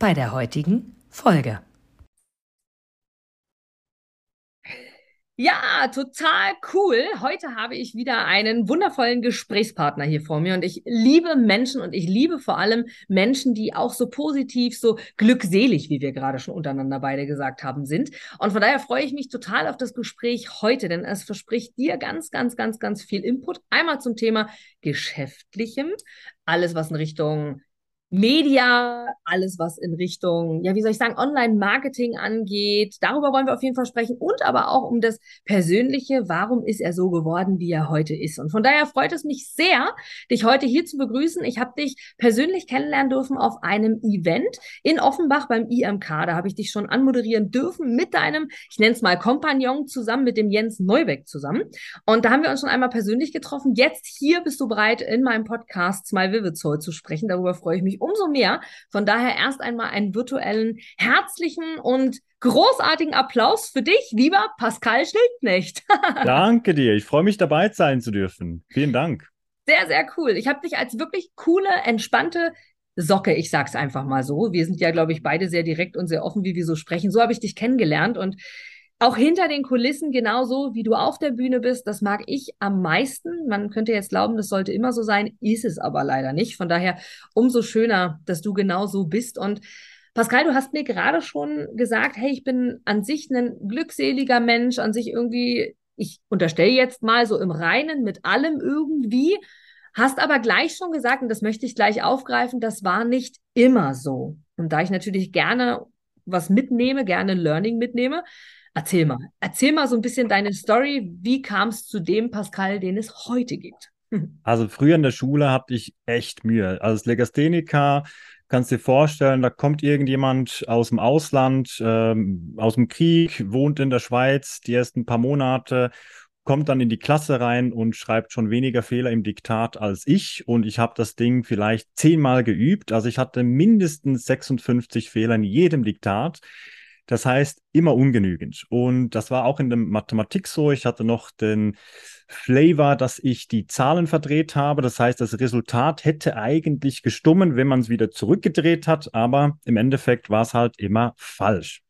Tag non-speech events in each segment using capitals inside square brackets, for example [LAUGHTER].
bei der heutigen Folge. Ja, total cool. Heute habe ich wieder einen wundervollen Gesprächspartner hier vor mir und ich liebe Menschen und ich liebe vor allem Menschen, die auch so positiv, so glückselig, wie wir gerade schon untereinander beide gesagt haben, sind. Und von daher freue ich mich total auf das Gespräch heute, denn es verspricht dir ganz, ganz, ganz, ganz viel Input. Einmal zum Thema Geschäftlichem, alles, was in Richtung Media, alles was in Richtung, ja, wie soll ich sagen, Online-Marketing angeht. Darüber wollen wir auf jeden Fall sprechen und aber auch um das Persönliche. Warum ist er so geworden, wie er heute ist? Und von daher freut es mich sehr, dich heute hier zu begrüßen. Ich habe dich persönlich kennenlernen dürfen auf einem Event in Offenbach beim IMK. Da habe ich dich schon anmoderieren dürfen mit deinem, ich nenne es mal Kompagnon zusammen mit dem Jens Neubeck zusammen. Und da haben wir uns schon einmal persönlich getroffen. Jetzt hier bist du bereit, in meinem Podcast Smile Vivid Soul zu sprechen. Darüber freue ich mich umso mehr. Von daher erst einmal einen virtuellen, herzlichen und großartigen Applaus für dich, lieber Pascal Schildknecht. [LAUGHS] Danke dir. Ich freue mich dabei sein zu dürfen. Vielen Dank. Sehr, sehr cool. Ich habe dich als wirklich coole, entspannte Socke, ich sag's einfach mal so. Wir sind ja, glaube ich, beide sehr direkt und sehr offen, wie wir so sprechen. So habe ich dich kennengelernt und auch hinter den Kulissen genauso, wie du auf der Bühne bist, das mag ich am meisten. Man könnte jetzt glauben, das sollte immer so sein, ist es aber leider nicht. Von daher umso schöner, dass du genau so bist. Und Pascal, du hast mir gerade schon gesagt, hey, ich bin an sich ein glückseliger Mensch, an sich irgendwie, ich unterstelle jetzt mal so im Reinen mit allem irgendwie, hast aber gleich schon gesagt, und das möchte ich gleich aufgreifen, das war nicht immer so. Und da ich natürlich gerne was mitnehme, gerne Learning mitnehme, Erzähl mal. Erzähl mal so ein bisschen deine Story. Wie kam es zu dem Pascal, den es heute gibt? [LAUGHS] Also früher in der Schule hatte ich echt Mühe. Als Legastheniker kannst du dir vorstellen, da kommt irgendjemand aus dem Ausland, ähm, aus dem Krieg, wohnt in der Schweiz die ersten paar Monate, kommt dann in die Klasse rein und schreibt schon weniger Fehler im Diktat als ich. Und ich habe das Ding vielleicht zehnmal geübt. Also ich hatte mindestens 56 Fehler in jedem Diktat. Das heißt, immer ungenügend. Und das war auch in der Mathematik so. Ich hatte noch den Flavor, dass ich die Zahlen verdreht habe. Das heißt, das Resultat hätte eigentlich gestummen, wenn man es wieder zurückgedreht hat. Aber im Endeffekt war es halt immer falsch.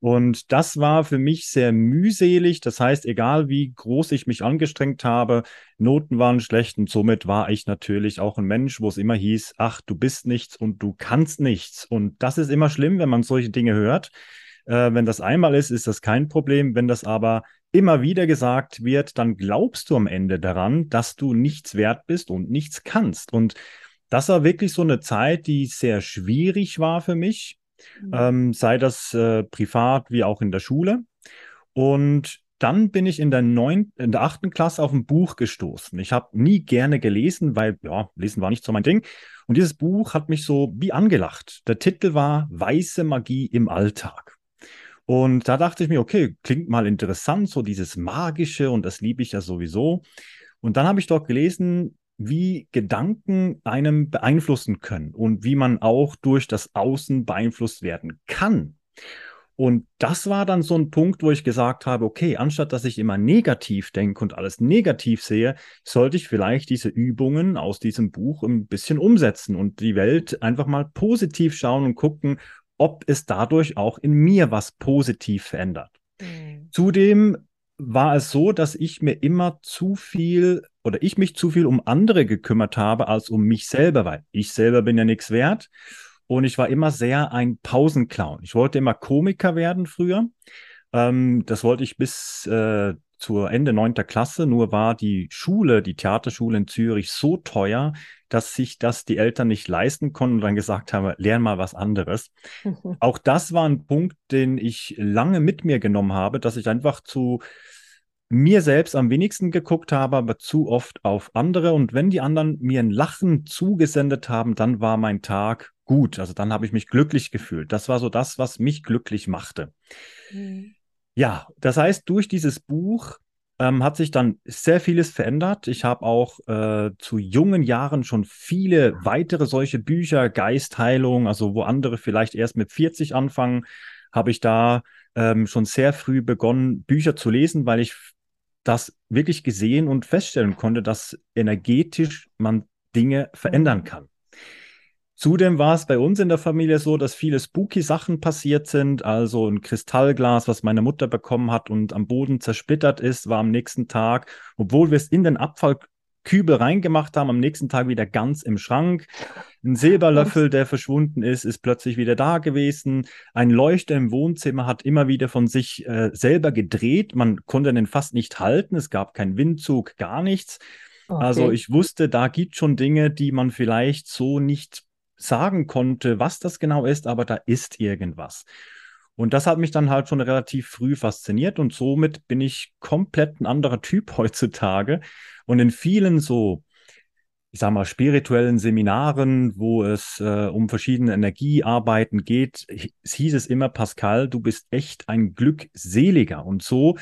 Und das war für mich sehr mühselig. Das heißt, egal wie groß ich mich angestrengt habe, Noten waren schlecht und somit war ich natürlich auch ein Mensch, wo es immer hieß, ach, du bist nichts und du kannst nichts. Und das ist immer schlimm, wenn man solche Dinge hört. Äh, wenn das einmal ist, ist das kein Problem. Wenn das aber immer wieder gesagt wird, dann glaubst du am Ende daran, dass du nichts wert bist und nichts kannst. Und das war wirklich so eine Zeit, die sehr schwierig war für mich, mhm. ähm, sei das äh, privat wie auch in der Schule. Und dann bin ich in der neun, in der achten Klasse auf ein Buch gestoßen. Ich habe nie gerne gelesen, weil ja, lesen war nicht so mein Ding. Und dieses Buch hat mich so wie angelacht. Der Titel war Weiße Magie im Alltag. Und da dachte ich mir, okay, klingt mal interessant, so dieses Magische und das liebe ich ja sowieso. Und dann habe ich dort gelesen, wie Gedanken einem beeinflussen können und wie man auch durch das Außen beeinflusst werden kann. Und das war dann so ein Punkt, wo ich gesagt habe, okay, anstatt dass ich immer negativ denke und alles negativ sehe, sollte ich vielleicht diese Übungen aus diesem Buch ein bisschen umsetzen und die Welt einfach mal positiv schauen und gucken, ob es dadurch auch in mir was positiv verändert. Mhm. Zudem war es so, dass ich mir immer zu viel oder ich mich zu viel um andere gekümmert habe als um mich selber, weil ich selber bin ja nichts wert. Und ich war immer sehr ein Pausenclown. Ich wollte immer Komiker werden früher. Ähm, das wollte ich bis äh, zur Ende neunter Klasse. Nur war die Schule, die Theaterschule in Zürich so teuer, dass sich das die Eltern nicht leisten konnten und dann gesagt haben, lern mal was anderes. [LAUGHS] Auch das war ein Punkt, den ich lange mit mir genommen habe, dass ich einfach zu mir selbst am wenigsten geguckt habe, aber zu oft auf andere. Und wenn die anderen mir ein Lachen zugesendet haben, dann war mein Tag gut. Also dann habe ich mich glücklich gefühlt. Das war so das, was mich glücklich machte. Mhm. Ja, das heißt, durch dieses Buch ähm, hat sich dann sehr vieles verändert. Ich habe auch äh, zu jungen Jahren schon viele weitere solche Bücher, Geistheilung, also wo andere vielleicht erst mit 40 anfangen, habe ich da ähm, schon sehr früh begonnen, Bücher zu lesen, weil ich das wirklich gesehen und feststellen konnte, dass energetisch man Dinge verändern mhm. kann. Zudem war es bei uns in der Familie so, dass viele spooky Sachen passiert sind. Also ein Kristallglas, was meine Mutter bekommen hat und am Boden zersplittert ist, war am nächsten Tag, obwohl wir es in den Abfallkübel reingemacht haben, am nächsten Tag wieder ganz im Schrank. Ein Silberlöffel, der verschwunden ist, ist plötzlich wieder da gewesen. Ein Leuchter im Wohnzimmer hat immer wieder von sich äh, selber gedreht. Man konnte den fast nicht halten. Es gab keinen Windzug, gar nichts. Okay. Also ich wusste, da gibt schon Dinge, die man vielleicht so nicht sagen konnte, was das genau ist, aber da ist irgendwas. Und das hat mich dann halt schon relativ früh fasziniert und somit bin ich komplett ein anderer Typ [LAUGHS] heutzutage. Und in vielen so, ich sag mal, spirituellen Seminaren, wo es äh, um verschiedene Energiearbeiten geht, hieß es immer, Pascal, du bist echt ein Glückseliger. Und so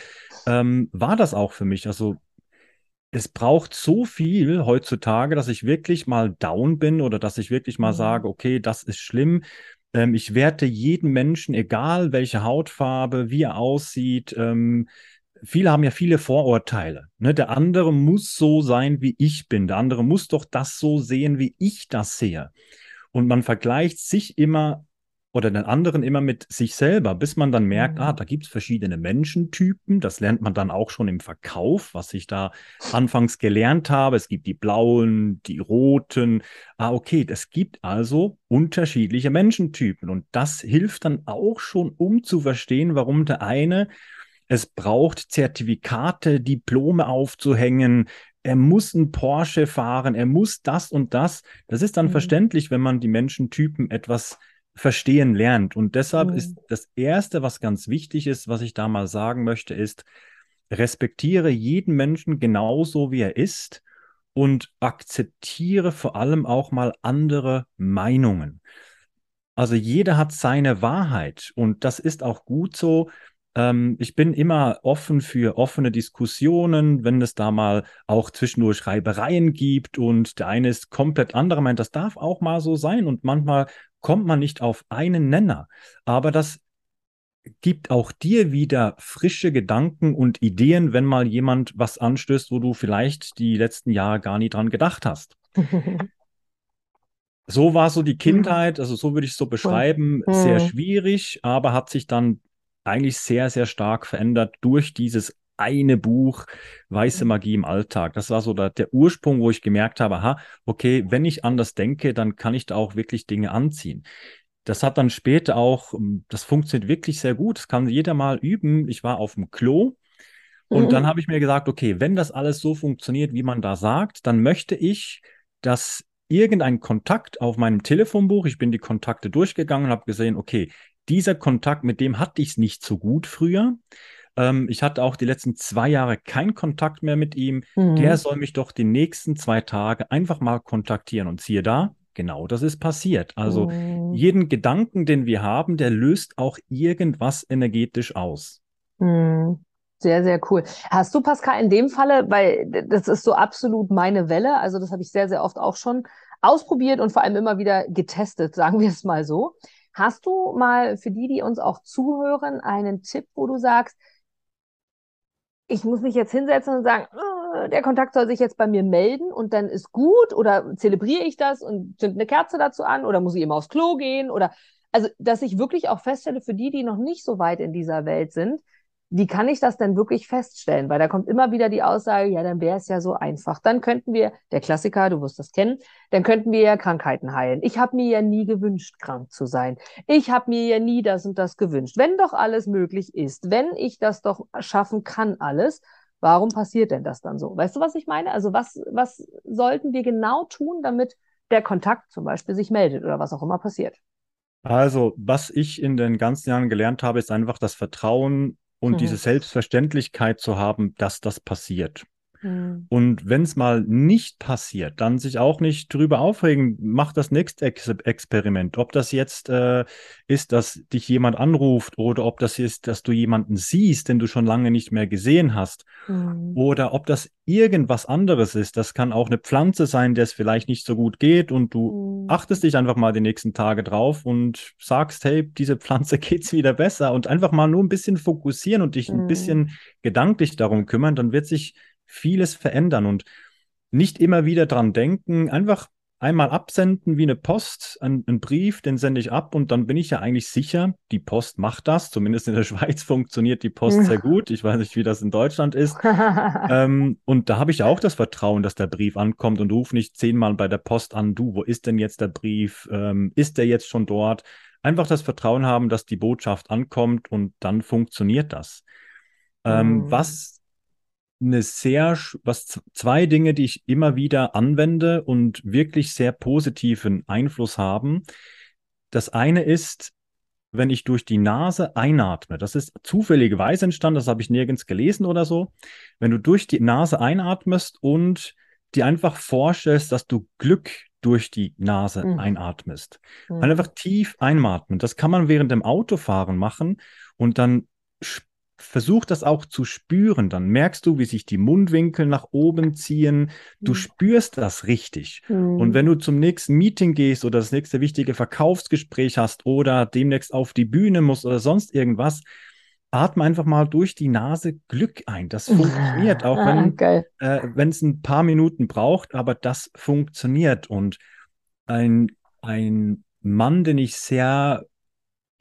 ähm, war das auch für mich. Also es braucht so viel heutzutage, dass ich wirklich mal down bin oder dass ich wirklich mal mhm. sage, okay, das ist schlimm. Ähm, ich werte jeden Menschen, egal welche Hautfarbe, wie er aussieht. Ähm, viele haben ja viele Vorurteile. Ne? Der andere muss so sein, wie ich bin. Der andere muss doch das so sehen, wie ich das sehe. Und man vergleicht sich immer oder den anderen immer mit sich selber, bis man dann merkt, ah, mhm. da gibt es verschiedene Menschentypen. Das lernt man dann auch schon im Verkauf, was ich da anfangs gelernt habe. Es gibt die blauen, die roten. Ah, okay, es gibt also unterschiedliche Menschentypen. Und das hilft dann auch schon, um zu verstehen, warum der eine es braucht, Zertifikate, Diplome aufzuhängen, er muss ein Porsche fahren, er muss das und das. Das ist dann mhm. verständlich, wenn man die Menschentypen etwas verstehen lernt. Und deshalb mhm. ist das Erste, was ganz wichtig ist, was ich da mal sagen möchte, ist, respektiere jeden Menschen genauso, wie er ist und akzeptiere vor allem auch mal andere Meinungen. Also jeder hat seine Wahrheit und das ist auch gut so. Ähm, ich bin immer offen für offene Diskussionen, wenn es da mal auch zwischendurch Reibereien gibt und der eine ist komplett anderer meint, das darf auch mal so sein und manchmal kommt man nicht auf einen Nenner. Aber das gibt auch dir wieder frische Gedanken und Ideen, wenn mal jemand was anstößt, wo du vielleicht die letzten Jahre gar nie dran gedacht hast. [LAUGHS] so war so die Kindheit, also so würde ich es so beschreiben, sehr schwierig, aber hat sich dann eigentlich sehr, sehr stark verändert durch dieses eine Buch Weiße. Magie im Alltag. Das war so der, der Ursprung, wo ich gemerkt habe, aha, okay, wenn ich anders denke, dann kann ich da auch wirklich Dinge anziehen. Das hat dann später auch, ähm, das funktioniert wirklich sehr gut. Das kann jeder mal üben. Ich war auf dem Klo und mhm. dann habe ich mir gesagt, okay, wenn das alles so funktioniert, wie man da sagt, dann möchte ich, dass irgendein Kontakt auf meinem Telefonbuch, ich bin die Kontakte durchgegangen und habe gesehen, okay, dieser Kontakt, mit dem hatte ich es nicht so gut früher. Ähm, ich hatte auch die letzten zwei Jahre keinen Kontakt mehr mit ihm. Mhm. Der soll mich doch die nächsten zwei Tage einfach mal kontaktieren. Und siehe da, genau das ist passiert. Also mhm. jeden Gedanken, den wir haben, der löst auch irgendwas energetisch aus. Mhm. Sehr, sehr cool. Hast du, Pascal, in dem Falle, weil das ist so absolut meine Welle, also das habe ich sehr, sehr oft auch schon ausprobiert und vor allem immer wieder getestet, sagen wir es mal so. Hast du mal für die, die uns auch zuhören, einen Tipp, wo du sagst, ich muss mich jetzt hinsetzen und sagen, oh, der Kontakt soll sich jetzt bei mir melden und dann ist gut oder zelebriere ich das und zünd eine Kerze dazu an oder muss ich immer aufs Klo gehen? Oder also, dass ich wirklich auch feststelle für die, die noch nicht so weit in dieser Welt sind, wie kann ich das denn wirklich feststellen? Weil da kommt immer wieder die Aussage, ja, dann wäre es ja so einfach. Dann könnten wir, der Klassiker, du wirst das kennen, dann könnten wir ja Krankheiten heilen. Ich habe mir ja nie gewünscht, krank zu sein. Ich habe mir ja nie das und das gewünscht. Wenn doch alles möglich ist, wenn ich das doch schaffen kann, alles, warum passiert denn das dann so? Weißt du, was ich meine? Also was, was sollten wir genau tun, damit der Kontakt zum Beispiel sich meldet oder was auch immer passiert? Also, was ich in den ganzen Jahren gelernt habe, ist einfach das Vertrauen und mhm. diese Selbstverständlichkeit zu haben, dass das passiert. Mhm. Und wenn es mal nicht passiert, dann sich auch nicht drüber aufregen, mach das nächste Ex Experiment. Ob das jetzt äh, ist, dass dich jemand anruft oder ob das ist, dass du jemanden siehst, den du schon lange nicht mehr gesehen hast. Mhm. Oder ob das irgendwas anderes ist. Das kann auch eine Pflanze sein, der es vielleicht nicht so gut geht und du mhm. achtest dich einfach mal die nächsten Tage drauf und sagst, hey, diese Pflanze [LAUGHS] geht's wieder besser und einfach mal nur ein bisschen fokussieren und dich mhm. ein bisschen gedanklich darum kümmern, dann wird sich vieles verändern und nicht immer wieder dran denken, einfach einmal absenden wie eine Post, einen, einen, Brief, den sende ich ab und dann bin ich ja eigentlich sicher, die Post macht das. Zumindest in der [LAUGHS] Schweiz funktioniert die Post sehr gut. Ich weiß nicht, wie das in Deutschland ist. [LAUGHS] ähm, und da habe ich auch das Vertrauen, dass der Brief ankommt und rufe nicht zehnmal bei der Post an, du, wo ist denn jetzt der Brief? Ähm, ist der jetzt schon dort? Einfach das Vertrauen haben, dass die Botschaft ankommt und dann funktioniert das. Ähm, mhm. Was eine sehr, was zwei Dinge, die ich immer wieder anwende und wirklich sehr positiven Einfluss haben. Das eine ist, wenn ich durch die Nase einatme. Das ist zufälligerweise entstanden, das habe ich nirgends gelesen oder so. Wenn du durch die Nase einatmest und dir einfach vorstellst, dass du Glück durch die Nase mhm. einatmest. Mhm. Einfach tief einatmen. Das kann man während dem Autofahren machen und dann versuch das auch zu spüren. Dann merkst du, wie sich die Mundwinkel nach oben ziehen. Du mhm. spürst das richtig. Mhm. Und wenn du zum nächsten Meeting gehst oder das nächste wichtige Verkaufsgespräch hast oder demnächst auf die Bühne musst oder sonst irgendwas, atme einfach mal durch die Nase Glück ein. Das funktioniert, auch wenn ah, äh, es ein paar Minuten braucht, aber das funktioniert. Und ein, ein Mann, den ich sehr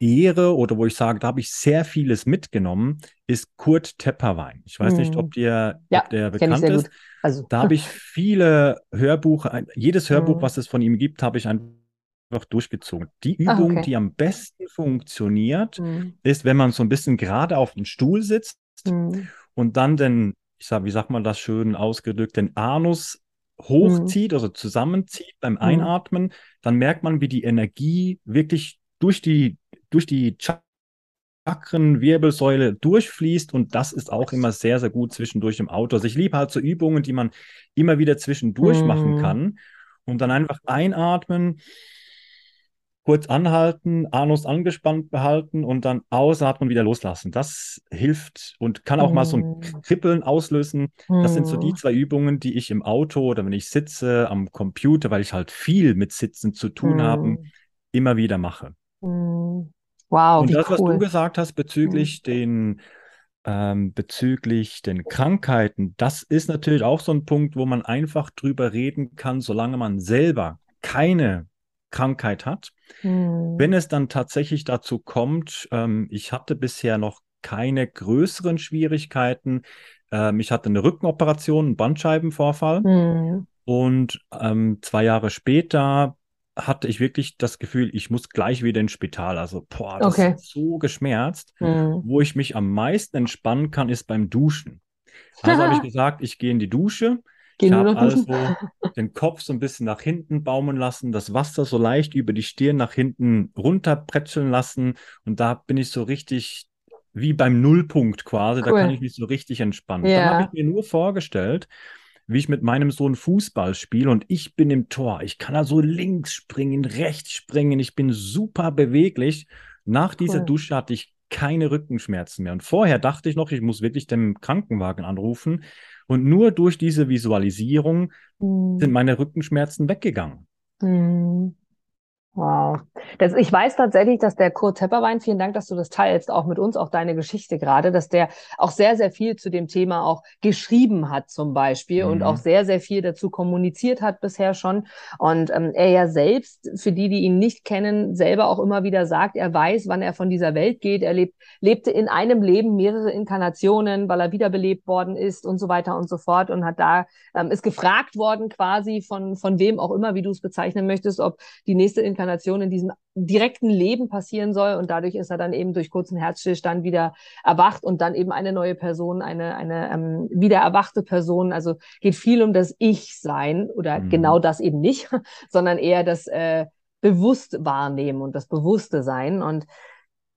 ehre oder wo ich sage, da habe ich sehr vieles mitgenommen, ist Kurt Tepperwein. Ich weiß nicht, ob, hm. dir, ja, ob der bekannt ist. Also. Da habe ich viele Hörbuche, jedes Hörbuch, hm. was es von ihm gibt, habe ich einfach durchgezogen. Die ah, Übung, okay. die am besten funktioniert, hm. ist, wenn man so ein bisschen gerade auf dem Stuhl sitzt hm. und dann den, ich sage, wie sagt man das schön ausgedrückt, den Anus hochzieht, hm. also zusammenzieht beim Einatmen, dann merkt man, wie die Energie wirklich durch die durch die Chakrenwirbelsäule durchfließt und das ist auch immer sehr, sehr gut zwischendurch im Auto. Also ich liebe halt so Übungen, die man immer wieder zwischendurch mm. machen kann und dann einfach einatmen, kurz anhalten, Anus angespannt behalten und dann ausatmen, wieder loslassen. Das hilft und kann auch mm. mal so ein mm. Kribbeln auslösen. Mm. Das sind so die mm. zwei Übungen, die ich im Auto oder wenn ich sitze am Computer, weil ich halt viel mit Sitzen zu tun habe, immer wieder mache. Wow, Und das, cool. was du gesagt hast bezüglich mhm. den ähm, bezüglich den Krankheiten, das ist natürlich auch so ein Punkt, wo man einfach drüber reden kann, solange man selber keine Krankheit hat. Mhm. Wenn es dann tatsächlich dazu kommt, ähm, ich hatte bisher noch keine größeren Schwierigkeiten. Ähm, ich hatte eine Rückenoperation, einen Bandscheibenvorfall. Mhm. Und ähm, zwei Jahre später hatte ich wirklich das Gefühl, ich muss gleich wieder ins Spital. Also, boah, das okay. ist so geschmerzt. Mhm. Wo ich mich am meisten entspannen kann, ist beim Duschen. Also habe ich [LAUGHS] gesagt, ich gehe in die Dusche. Ich habe also [LAUGHS] den Kopf so ein bisschen nach hinten baumeln lassen, das Wasser so leicht über die Stirn nach hinten runterprätscheln lassen. Und da bin ich so richtig wie beim Nullpunkt quasi. Cool. Da kann ich mich so richtig entspannen. Ja. Dann habe ich mir nur vorgestellt, wie ich mit meinem Sohn Fußball spiele und ich bin im Tor. Ich kann also links springen, rechts springen. Ich bin super beweglich. Nach dieser cool. Dusche hatte ich keine Rückenschmerzen mehr. Und vorher dachte ich noch, ich muss wirklich den Krankenwagen anrufen. Und nur durch diese Visualisierung mhm. sind meine Rückenschmerzen weggegangen. Mhm. Wow. Das, ich weiß tatsächlich, dass der Kurt Tepperwein, vielen Dank, dass du das teilst, auch mit uns, auch deine Geschichte gerade, dass der auch sehr, sehr viel zu dem Thema auch geschrieben hat zum Beispiel mhm. und auch sehr, sehr viel dazu kommuniziert hat bisher schon. Und ähm, er ja selbst, für die, die ihn nicht kennen, selber auch immer wieder sagt, er weiß, wann er von dieser Welt geht. Er lebt, lebte in einem Leben mehrere Inkarnationen, weil er wiederbelebt worden ist und so weiter und so fort und hat da, ähm, ist gefragt worden quasi von, von wem auch immer, wie du es bezeichnen möchtest, ob die nächste Inkarnation Inkarnation in diesem direkten Leben passieren soll. Und dadurch ist er dann eben durch kurzen Herzstillstand wieder erwacht und dann eben eine neue Person, eine, eine ähm, wieder erwachte Person. Also geht viel um das Ich-Sein oder mhm. genau das eben nicht, [LAUGHS] sondern eher das äh, bewusst wahrnehmen und das bewusste Sein. Und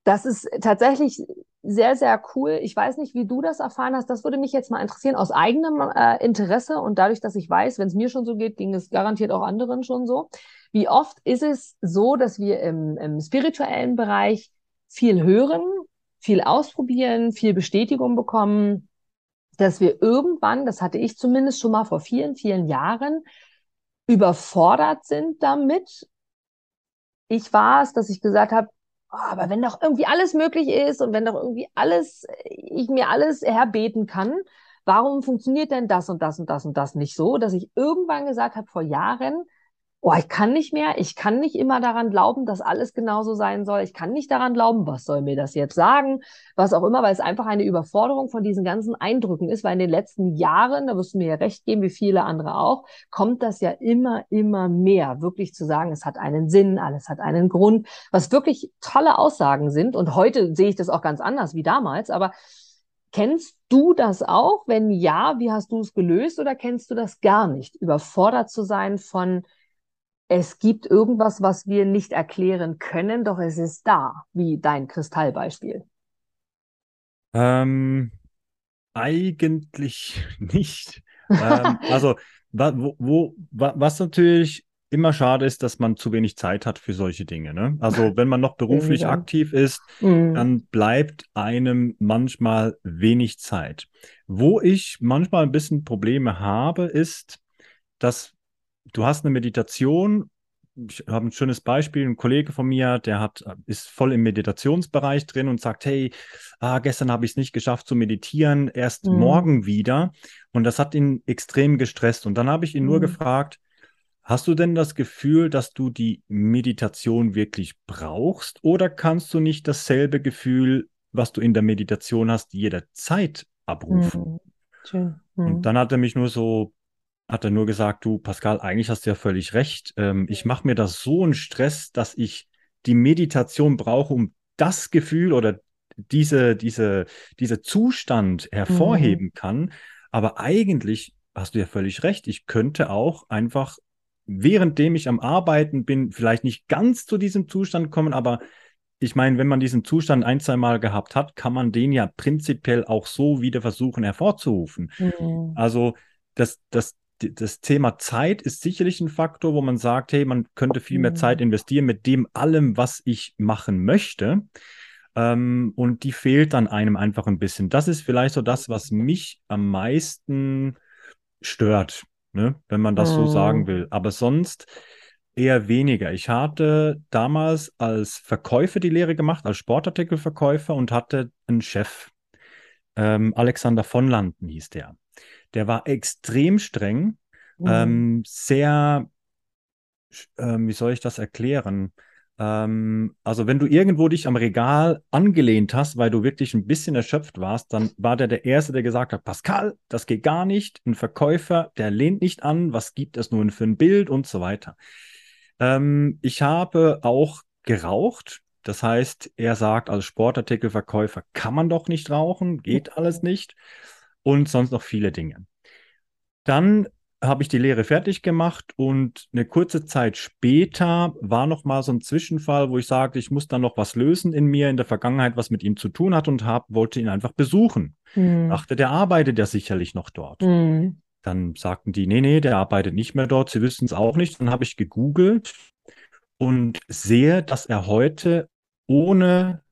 das ist tatsächlich sehr, sehr cool. Ich weiß nicht, wie du das erfahren hast. Das würde mich jetzt mal interessieren, aus eigenem äh, Interesse und dadurch, dass ich weiß, wenn es mir schon so geht, ging es garantiert auch anderen schon so. Wie oft ist es so, dass wir im, im spirituellen Bereich viel hören, viel ausprobieren, viel Bestätigung bekommen, dass wir irgendwann, das hatte ich zumindest schon mal vor vielen, vielen Jahren, überfordert sind damit. Ich war es, dass ich gesagt habe, oh, aber wenn doch irgendwie alles möglich ist und wenn doch irgendwie alles, ich mir alles herbeten kann, warum funktioniert denn das und das und das und das nicht so, dass ich irgendwann gesagt habe vor Jahren, oh, ich kann nicht mehr, ich kann nicht immer daran glauben, dass alles genauso sein soll. Ich kann nicht daran glauben, was soll mir das jetzt sagen, was auch immer, weil es einfach eine Überforderung von diesen ganzen Eindrücken ist, weil in den letzten Jahren, da wirst du mir ja recht geben, wie viele andere auch, kommt das ja immer, immer mehr, wirklich zu sagen, es hat einen Sinn, alles hat einen Grund, was wirklich tolle Aussagen sind. Und heute sehe ich das auch ganz anders wie damals, aber Kennst du das auch? Wenn ja, wie hast du es gelöst oder kennst du das gar nicht? Überfordert zu sein von es gibt irgendwas, was wir nicht erklären können, doch es ist da, wie dein Kristallbeispiel. Ähm, eigentlich [LAUGHS] nicht. ähm, also, wo, wo, was natürlich immer schade ist, dass man zu wenig Zeit hat für solche Dinge. Ne? Also, wenn man noch [LAUGHS] beruflich ja. aktiv ist, mhm. dann bleibt einem manchmal wenig Zeit. Wo ich manchmal ein bisschen Probleme habe, ist, dass du hast eine Meditation. Ich habe ein schönes Beispiel. Ein Kollege von mir, der hat, ist voll im Meditationsbereich drin und sagt, hey, ah, gestern habe ich es nicht geschafft zu meditieren, erst mhm. morgen wieder. Und das hat ihn extrem gestresst. Und dann habe ich ihn mhm. nur gefragt, hast du denn das Gefühl, dass du die Meditation wirklich brauchst? Oder kannst du nicht dasselbe Gefühl, was du in der Meditation hast, jederzeit abrufen? Mhm. Schön. Und mhm. dann hat er mich nur so hat er nur gesagt, du Pascal, eigentlich hast du ja völlig recht. Ähm, ich mache mir das so einen Stress, dass ich die Meditation brauche, um das Gefühl oder diese, diese, diese Zustand hervorheben mhm. kann. Aber eigentlich hast du ja völlig recht. Ich könnte auch einfach, währenddem ich am Arbeiten bin, vielleicht nicht ganz zu diesem Zustand kommen, aber ich meine, wenn man diesen Zustand ein, zwei Mal gehabt hat, kann man den ja prinzipiell auch so wieder versuchen hervorzurufen. Mhm. Also das, das, das Thema Zeit ist sicherlich ein Faktor, wo man sagt, hey, man könnte viel mehr Zeit mhm. investieren mit dem allem, was ich machen möchte. Ähm, und die fehlt dann einem einfach ein bisschen. Das ist vielleicht so das, was mich am meisten stört, ne? wenn man das so sagen mhm. will. Aber sonst eher weniger. Ich hatte damals als Verkäufer die Lehre gemacht, als Sportartikelverkäufer und hatte einen Chef. Ähm, Alexander von Landen hieß der. Der war extrem streng, mhm. ähm, sehr, ähm, wie soll ich das erklären? Ähm, also wenn du irgendwo dich am Regal angelehnt hast, weil du wirklich ein bisschen erschöpft warst, dann war der der Erste, der gesagt hat, Pascal, das geht gar nicht. Ein Verkäufer, der lehnt nicht an. Was gibt es nun für ein Bild und so weiter. Ähm, ich habe auch geraucht. Das heißt, er sagt, als Sportartikelverkäufer kann man doch nicht rauchen, geht alles nicht und sonst noch viele Dinge. Dann habe ich die Lehre fertig gemacht und eine kurze Zeit später war noch mal so ein Zwischenfall, wo ich sagte, ich muss dann noch was lösen in mir in der Vergangenheit, was mit ihm zu tun hat und hab, wollte ihn einfach besuchen. Mhm. Dachte, der arbeitet ja sicherlich noch dort. Mhm. Dann sagten die, nee, nee, der arbeitet nicht mehr dort, sie wissen es auch nicht. Dann habe ich gegoogelt und sehe, dass er heute ohne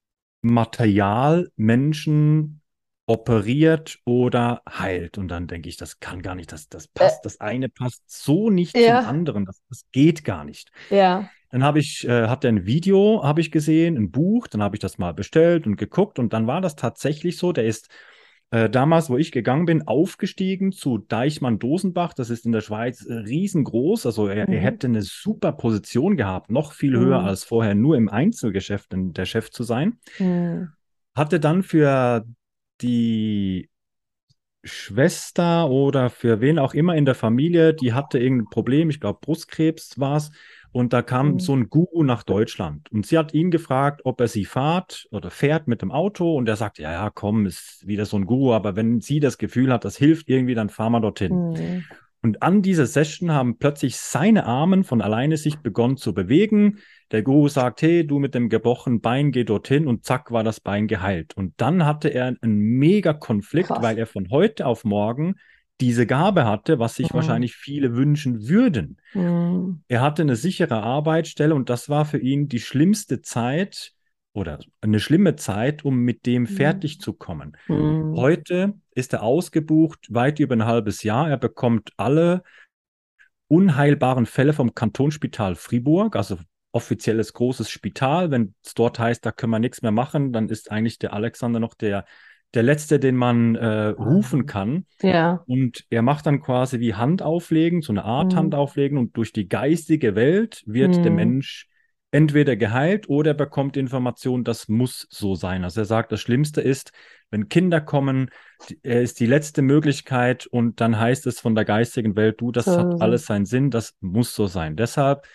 Material Menschen operiert oder heilt. Und dann denke ich, das kann gar nicht, das, das passt, äh, das eine passt so nicht ja. zum anderen, das, das geht gar nicht. Ja. Dann habe ich, äh, hat er ein Video, habe ich gesehen, ein Buch, dann habe ich das mal bestellt und geguckt und dann war das tatsächlich so, der ist äh, damals, wo ich gegangen bin, aufgestiegen zu Deichmann-Dosenbach. Das ist in der Schweiz äh, riesengroß. Also er, mhm. er, hätte eine super Position gehabt, noch viel höher mhm. als vorher nur im Einzelgeschäft der Chef zu sein. Mhm. Hatte dann für die Schwester oder für wen auch immer in der Familie, die hatte irgendein Problem, ich glaube Brustkrebs war es, und da kam mhm. so ein Guru nach Deutschland und sie hat ihn gefragt, ob er sie fahrt oder fährt mit dem Auto und er sagt, ja, ja, komm, ist wieder so ein Guru, aber wenn sie das Gefühl hat, das hilft irgendwie, dann fahren wir dorthin. Mhm. Und an dieser Session haben plötzlich seine Armen von alleine sich begonnen zu bewegen. Der Guru sagt, hey, du mit dem gebrochenen Bein, geh dorthin und zack war das Bein geheilt. Und dann hatte er einen mega Konflikt, Krass. weil er von heute auf morgen diese Gabe hatte, was sich mhm. wahrscheinlich viele wünschen würden. Mhm. Er hatte eine sichere Arbeitsstelle und das war für ihn die schlimmste Zeit oder eine schlimme Zeit, um mit dem mhm. fertig zu kommen. Mhm. Heute ist er ausgebucht, weit über ein halbes Jahr. Er bekommt alle unheilbaren Fälle vom Kantonsspital Fribourg, also offizielles großes Spital. Wenn es dort heißt, da können wir nichts mehr machen, dann ist eigentlich der Alexander noch der, der Letzte, den man äh, rufen ah. kann. Ja. Und er macht dann quasi wie Handauflegen, so eine Art mhm. Handauflegen und durch die geistige Welt wird mhm. der Mensch entweder geheilt oder er bekommt Information, das muss so sein. Also er sagt, das Schlimmste ist, wenn Kinder kommen, er ist die letzte Möglichkeit und dann heißt es von der geistigen Welt, du, das so. hat alles seinen Sinn, das muss so sein. Deshalb,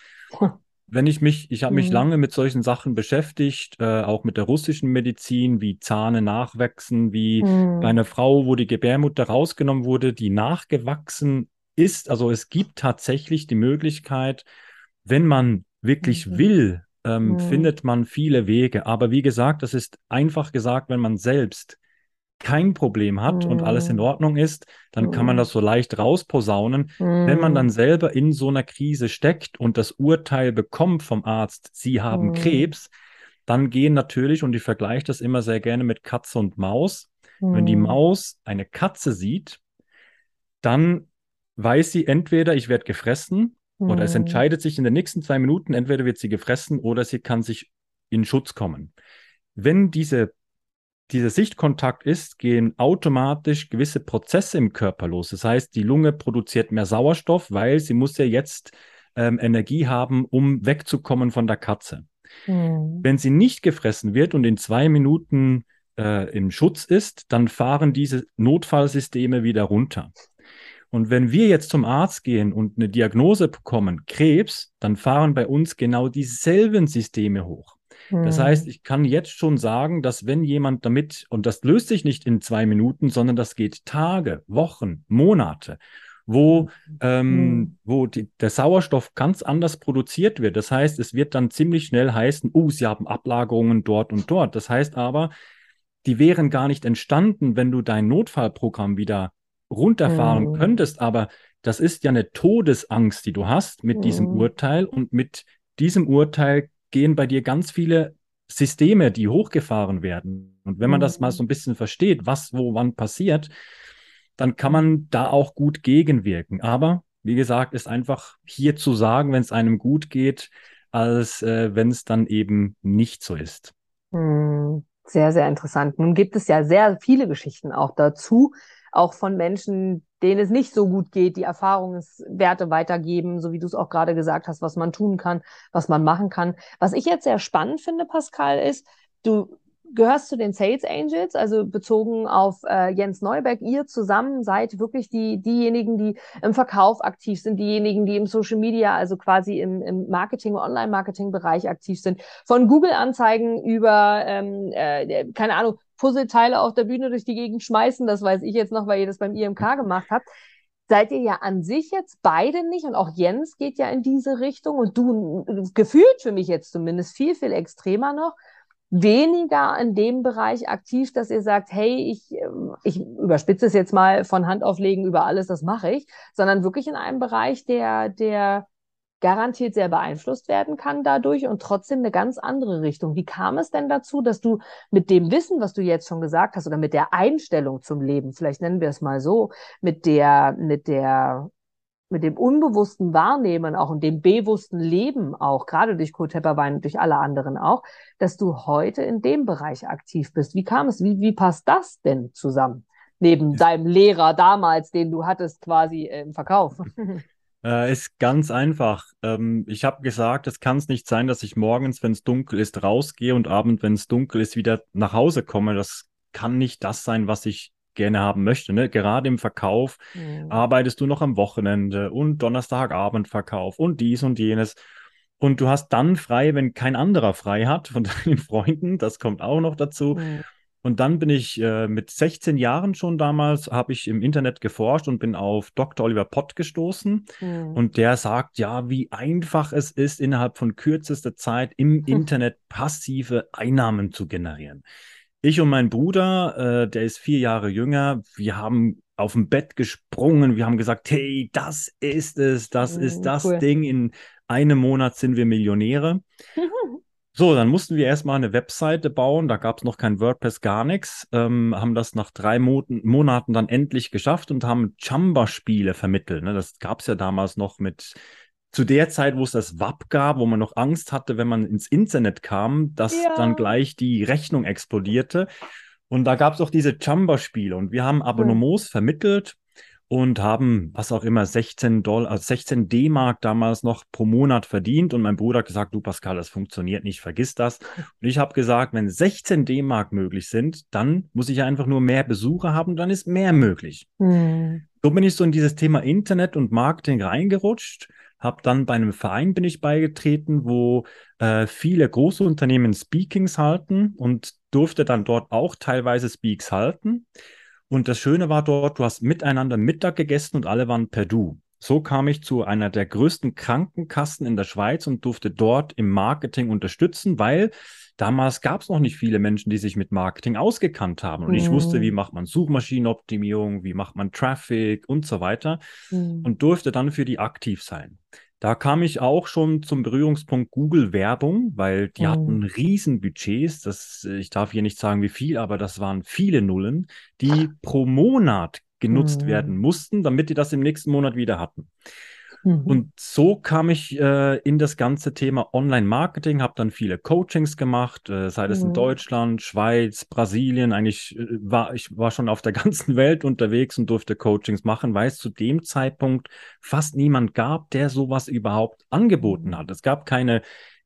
wenn ich mich, ich habe mich mhm. lange mit solchen Sachen beschäftigt, äh, auch mit der russischen Medizin, wie Zahne nachwachsen, wie mhm. bei einer Frau, wo die Gebärmutter rausgenommen wurde, die nachgewachsen ist. Also es gibt tatsächlich die Möglichkeit, wenn man wirklich mhm. will, ähm, mhm. findet man viele Wege. Aber wie gesagt, das ist einfach gesagt, wenn man selbst kein Problem hat mhm. und alles in mhm. Ordnung ist, dann kann man mhm. das so leicht rausposaunen. Wenn man dann mhm. selber in so einer Krise steckt und das Urteil bekommt vom Arzt, Sie haben Krebs, dann gehen natürlich, und ich vergleiche das immer sehr gerne mit Katze und Maus, wenn die Maus eine Katze sieht, dann weiß sie entweder, ich werde gefressen oder es mhm. entscheidet sich in den nächsten zwei Minuten, entweder wird sie gefressen oder sie kann sich in Schutz kommen. Wenn diese, dieser Sichtkontakt ist, gehen automatisch gewisse Prozesse im Körper los. Das heißt, die Lunge produziert mehr Sauerstoff, weil sie muss ja jetzt ähm, Energie haben, um wegzukommen von der Katze. Mhm. Wenn sie nicht gefressen wird und in zwei Minuten äh, im Schutz ist, dann fahren diese Notfallsysteme wieder runter. Und wenn wir jetzt zum Arzt gehen und eine Diagnose bekommen, Krebs, dann fahren bei uns genau dieselben Systeme hoch. Mhm. Das hm. heißt, ich kann jetzt schon sagen, dass wenn jemand damit, und das löst sich nicht in zwei Minuten, sondern das geht Tage, Wochen, Monate, wo, ähm, mhm. wo die, der Sauerstoff ganz anders produziert wird. Das heißt, es wird dann ziemlich schnell heißen, oh, sie haben Ablagerungen dort und dort. Das heißt aber, die wären gar nicht entstanden, wenn du dein Notfallprogramm wieder runterfahren mhm. könntest, aber das ist ja eine Todesangst, die du hast mit mhm. diesem Urteil und mit diesem Urteil gehen bei dir ganz viele Systeme, die hochgefahren werden. Und wenn man mhm. das mal so ein bisschen versteht, was wo wann passiert, dann kann man da auch gut gegenwirken. Aber wie gesagt, ist einfach hier zu sagen, wenn es einem gut geht, als äh, wenn es dann eben nicht so ist. Mhm. Sehr, sehr interessant. Nun gibt es ja sehr viele Geschichten auch dazu auch von Menschen, denen es nicht so gut geht, die Erfahrungswerte weitergeben, so wie du es auch gerade gesagt hast, was man tun kann, was man machen kann. Was ich jetzt sehr spannend finde, Pascal, ist, du gehörst zu den Sales Angels, also bezogen auf äh, Jens Neuberg. Ihr zusammen seid wirklich die, diejenigen, die im Verkauf aktiv sind, diejenigen, die im Social Media, also quasi im, im Marketing, Online-Marketing-Bereich aktiv sind. Von Google-Anzeigen über, ähm, äh, keine Ahnung, Puzzleteile auf der Bühne durch die Gegend schmeißen. Das weiß ich jetzt noch, weil ihr das beim IMK gemacht habt. Seid ihr ja an sich jetzt beide nicht und auch Jens geht ja in diese Richtung und du gefühlt für mich jetzt zumindest viel, viel extremer noch weniger in dem Bereich aktiv, dass ihr sagt, hey, ich, ähm, ich überspitze es jetzt mal von Hand auflegen über alles, das mache ich, sondern wirklich in einem Bereich, der, der garantiert sehr beeinflusst werden kann dadurch und trotzdem eine ganz andere Richtung. Wie kam es denn dazu, dass du mit dem Wissen, was du jetzt schon gesagt hast, oder mit der Einstellung zum Leben, vielleicht nennen wir es mal so, mit der, mit der, mit dem unbewussten Wahrnehmen auch und dem bewussten Leben auch, gerade durch Kurt Tepperwein und durch alle anderen auch, dass du heute in dem Bereich aktiv bist. Wie kam es? Wie, wie passt das denn zusammen? Neben deinem Lehrer damals, den du hattest quasi im Verkauf. [LAUGHS] Äh, ist ganz einfach. Ähm, ich habe gesagt, es kann es nicht sein, dass ich morgens, wenn es dunkel ist, rausgehe und abends, wenn es dunkel ist, wieder nach Hause komme. Das kann nicht das sein, was ich gerne haben möchte. Ne? Gerade im Verkauf mhm. arbeitest du noch am Wochenende und Donnerstagabend Verkauf und dies und jenes. Und du hast dann frei, wenn kein anderer frei hat von [LAUGHS] deinen Freunden. Das kommt auch noch dazu. Mhm. Und dann bin ich äh, mit 16 Jahren schon damals, habe ich im Internet geforscht und bin auf Dr. Oliver Pott gestoßen. Mhm. Und der sagt, ja, wie einfach es ist, innerhalb von kürzester Zeit im Internet passive Einnahmen zu generieren. Ich und mein Bruder, äh, der ist vier Jahre jünger, wir haben auf dem Bett gesprungen, wir haben gesagt, hey, das ist es, das mhm, ist das cool. Ding, in einem Monat sind wir Millionäre. [LAUGHS] So, dann mussten wir erstmal eine Webseite bauen. Da gab es noch kein WordPress, gar nichts. Ähm, haben das nach drei Mo Monaten dann endlich geschafft und haben Chamba-Spiele vermittelt. Ne? Das gab es ja damals noch mit, zu der Zeit, wo es das WAP gab, wo man noch Angst hatte, wenn man ins Internet kam, dass ja. dann gleich die Rechnung explodierte. Und da gab es auch diese Chamba-Spiele und wir haben Abonnements mhm. vermittelt und haben, was auch immer, 16 Dollar, also 16 D-Mark damals noch pro Monat verdient. Und mein Bruder hat gesagt, du Pascal, das funktioniert nicht, vergiss das. Und ich habe gesagt, wenn 16 D-Mark möglich sind, dann muss ich einfach nur mehr Besucher haben, dann ist mehr möglich. Mhm. So bin ich so in dieses Thema Internet und Marketing reingerutscht. Habe dann bei einem Verein bin ich beigetreten, wo äh, viele große Unternehmen Speakings halten und durfte dann dort auch teilweise Speaks halten. Und das Schöne war dort, du hast miteinander Mittag gegessen und alle waren per Du. So kam ich zu einer der größten Krankenkassen in der Schweiz und durfte dort im Marketing unterstützen, weil damals gab es noch nicht viele Menschen, die sich mit Marketing ausgekannt haben. Und mhm. ich wusste, wie macht man Suchmaschinenoptimierung, wie macht man Traffic und so weiter mhm. und durfte dann für die aktiv sein. Da kam ich auch schon zum Berührungspunkt Google-Werbung, weil die mhm. hatten Riesenbudgets. Das, ich darf hier nicht sagen, wie viel, aber das waren viele Nullen, die pro Monat genutzt mhm. werden mussten, damit die das im nächsten Monat wieder hatten. Mhm. Und so kam ich äh, in das ganze Thema Online-Marketing, habe dann viele Coachings gemacht, äh, sei es mhm. in Deutschland, Schweiz, Brasilien. Eigentlich äh, war ich war schon auf der [LAUGHS] ganzen Welt unterwegs und durfte Coachings machen, weil es zu dem Zeitpunkt fast niemand gab, der sowas überhaupt angeboten hat. Es gab keine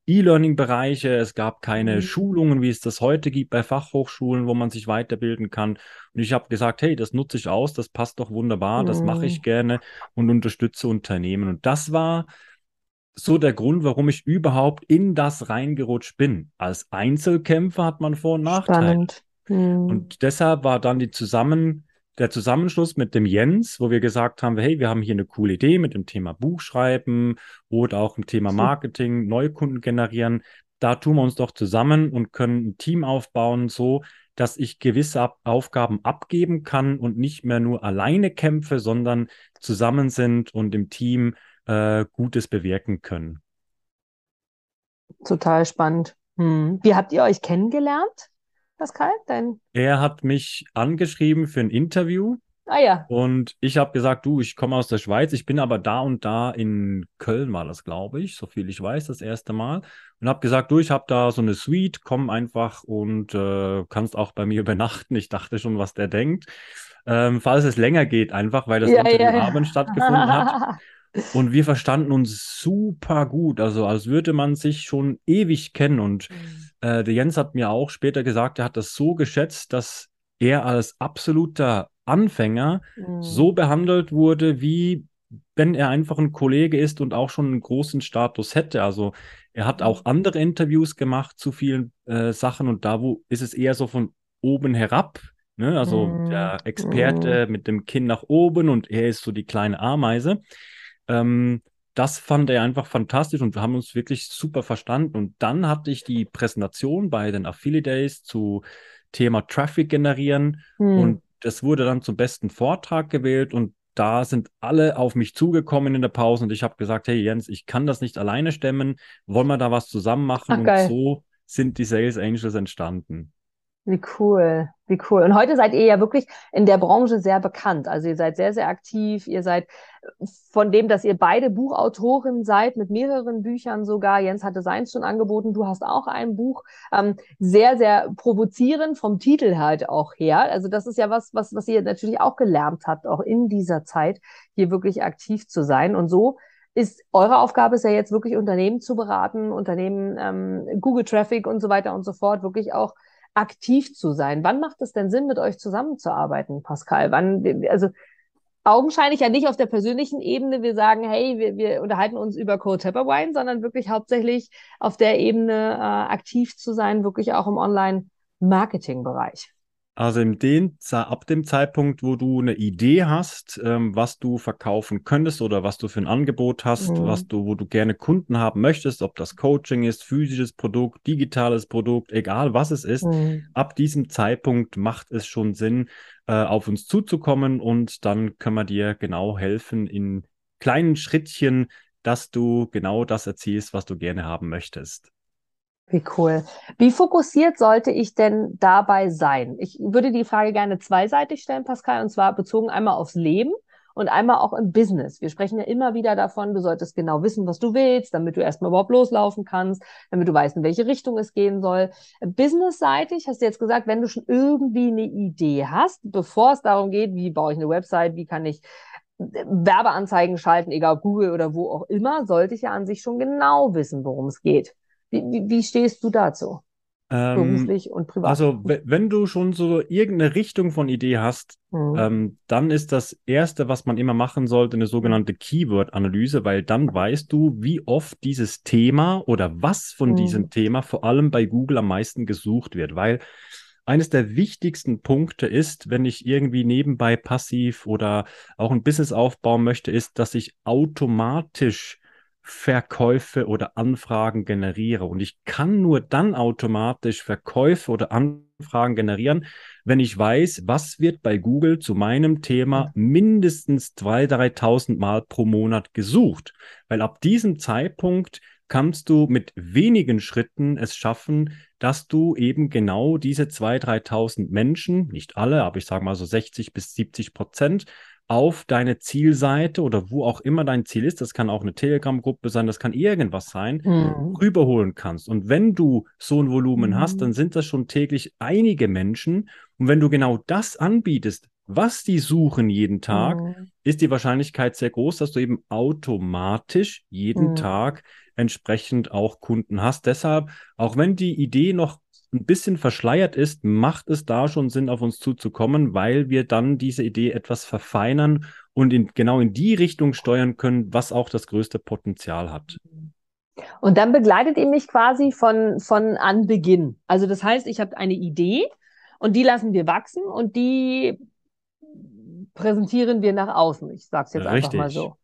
E-Learning-Bereiche, es gab keine mhm. Schulungen, wie es das heute gibt bei Fachhochschulen, wo man sich weiterbilden kann. Und ich habe gesagt, hey, das nutze ich aus, das passt doch wunderbar, mhm. das mache ich mhm. gerne und unterstütze Unternehmen. Und das war so der Grund, warum ich überhaupt in das reingerutscht bin. Als Einzelkämpfer hat man Vor- und Nachteile. Mhm. Und deshalb war dann die Zusammen der Zusammenschluss mit dem Jens, wo wir gesagt haben, hey, wir haben hier eine coole Idee mit dem Thema Buchschreiben oder auch im Thema Marketing, Neukunden generieren. Da tun wir uns doch zusammen und können ein Team aufbauen, so dass ich gewisse Aufgaben abgeben kann und nicht mehr nur alleine kämpfe, sondern zusammen sind und im Team äh, Gutes bewirken können. Total spannend. Hm. Wie habt ihr euch kennengelernt? Pascal? Dein... Er hat mich angeschrieben für ein Interview. Ah ja. Und ich habe gesagt, du, ich komme aus der Schweiz, ich bin aber da und da in Köln war das, glaube ich, so viel ich weiß, das erste Mal. Und habe gesagt, du, ich habe da so eine Suite, komm einfach und äh, kannst auch bei mir [LAUGHS] übernachten. Ich dachte schon, was der denkt. Ähm, falls es länger geht, einfach, weil das ja, Interview ja, ja. abends stattgefunden hat. [LAUGHS] Und wir verstanden uns super gut, also als würde man sich schon ewig kennen. Und mhm. äh, der Jens hat mir auch später gesagt, er hat das so geschätzt, dass er als absoluter Anfänger mhm. so behandelt wurde, wie wenn er einfach ein Kollege ist und auch schon einen großen Status hätte. Also er hat auch mhm. andere Interviews gemacht zu vielen äh, Sachen und da wo ist es eher so von oben herab. Ne? Also mm. der Experte mm. mit dem Kinn nach oben und er ist so die kleine Ameise. Ähm, das fand er einfach fantastisch und wir haben uns wirklich super verstanden. Und dann hatte ich die Präsentation bei den Affiliate Days zu Thema Traffic generieren hm. und das wurde dann zum besten Vortrag gewählt und da sind alle auf mich zugekommen in der Pause und ich habe gesagt, hey Jens, ich kann das nicht alleine stemmen, wollen wir da was zusammen machen? Ach, und so sind die Sales Angels entstanden. Wie cool, wie cool. Und heute seid ihr ja wirklich in der Branche sehr bekannt. Also ihr seid sehr, sehr aktiv. Ihr seid von dem, dass ihr beide Buchautoren seid, mit mehreren Büchern sogar. Jens hatte seins schon angeboten. Du hast auch ein Buch. Ähm, sehr, sehr provozierend vom Titel halt auch her. Also das ist ja was, was, was ihr natürlich auch gelernt habt, auch in dieser Zeit hier wirklich aktiv zu sein. Und so ist eure Aufgabe ist ja jetzt wirklich Unternehmen zu beraten, Unternehmen, ähm, Google Traffic und so weiter und so fort, wirklich auch aktiv zu sein. Wann macht es denn Sinn, mit euch zusammenzuarbeiten, Pascal? Wann, also augenscheinlich ja nicht auf der persönlichen Ebene, wir sagen, hey, wir, wir unterhalten uns über Cold Tepper Wine, sondern wirklich hauptsächlich auf der Ebene äh, aktiv zu sein, wirklich auch im Online-Marketing-Bereich. Also in den, ab dem Zeitpunkt, wo du eine Idee hast, ähm, was du verkaufen könntest oder was du für ein Angebot hast, mhm. was du, wo du gerne Kunden haben möchtest, ob das Coaching ist, physisches Produkt, digitales Produkt, egal was es ist, mhm. ab diesem Zeitpunkt macht es schon Sinn, äh, auf uns zuzukommen und dann können wir dir genau helfen in kleinen Schrittchen, dass du genau das erzielst, was du gerne haben möchtest. Wie cool. Wie fokussiert sollte ich denn dabei sein? Ich würde die Frage gerne zweiseitig stellen, Pascal, und zwar bezogen einmal aufs Leben und einmal auch im Business. Wir sprechen ja immer wieder davon, du solltest genau wissen, was du willst, damit du erstmal überhaupt loslaufen kannst, damit du weißt, in welche Richtung es gehen soll. Businessseitig hast du jetzt gesagt, wenn du schon irgendwie eine Idee hast, bevor es darum geht, wie baue ich eine Website, wie kann ich äh, Werbeanzeigen schalten, egal ob Google oder wo auch immer, sollte ich ja an sich schon genau wissen, worum es geht. Wie, wie, stehst du dazu? Ähm, beruflich und privat. Also, wenn du schon so irgendeine Richtung von Idee hast, mhm. ähm, dann ist das Erste, was man immer machen sollte, eine sogenannte Keyword-Analyse, weil dann weißt du, wie oft dieses Thema oder was von mhm. diesem Thema vor allem bei Google am meisten gesucht wird, weil eines der wichtigsten Punkte ist, wenn ich irgendwie nebenbei passiv oder auch ein Business aufbauen möchte, ist, dass ich automatisch Verkäufe oder Anfragen generiere. Und ich kann nur dann automatisch Verkäufe oder Anfragen generieren, wenn ich weiß, was wird bei Google zu meinem Thema mindestens 2.000, 3.000 Mal pro Monat gesucht. Weil ab diesem Zeitpunkt kannst du mit wenigen Schritten es schaffen, dass du eben genau diese 2.000, 3.000 Menschen, nicht alle, aber ich sage mal so 60 bis 70 Prozent, auf deine Zielseite oder wo auch immer dein Ziel ist, das kann auch eine Telegram-Gruppe sein, das kann irgendwas sein, mhm. rüberholen kannst. Und wenn du so ein Volumen mhm. hast, dann sind das schon täglich einige Menschen. Und wenn du genau das anbietest, was die suchen jeden Tag, mhm. ist die Wahrscheinlichkeit sehr groß, dass du eben automatisch jeden mhm. Tag entsprechend auch Kunden hast. Deshalb, auch wenn die Idee noch ein bisschen verschleiert ist, macht es da schon Sinn, auf uns zuzukommen, weil wir dann diese Idee etwas verfeinern und in, genau in die Richtung steuern können, was auch das größte Potenzial hat. Und dann begleitet ihr mich quasi von, von Anbeginn. Also das heißt, ich habe eine Idee und die lassen wir wachsen und die präsentieren wir nach außen. Ich sage es jetzt Richtig. einfach mal so.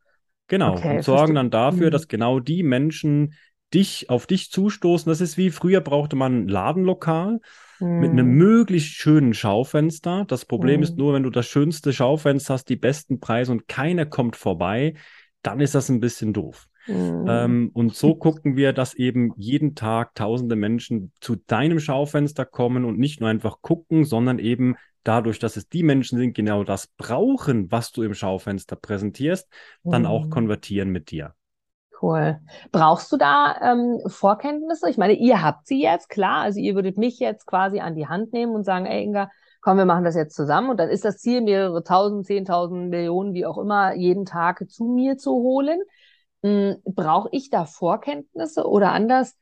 Genau, okay, und sorgen dann dafür, mhm. dass genau die Menschen, dich auf dich zustoßen. Das ist wie früher brauchte man ein Ladenlokal hm. mit einem hm. möglichst schönen Schaufenster. Das Problem hm. ist nur, wenn du das schönste Schaufenster hast, die besten Preise und keiner kommt vorbei, dann ist das ein bisschen doof. Mhm. Ähm, und so [LAUGHS] gucken wir, dass eben jeden Tag tausende Menschen zu deinem Schaufenster kommen und nicht nur einfach gucken, sondern eben dadurch, dass es die Menschen sind, genau das brauchen, was du im Schaufenster präsentierst, dann auch hm. konvertieren mit dir. Cool. Brauchst du da ähm, Vorkenntnisse? Ich meine, ihr habt sie jetzt, klar. Also ihr würdet mich jetzt quasi an die Hand nehmen und sagen, ey Inga, komm, wir machen das jetzt zusammen. Und dann ist das Ziel, mehrere tausend, zehntausend Millionen, wie auch immer, jeden Tag zu mir zu holen. Hm, Brauche ich da Vorkenntnisse oder anders?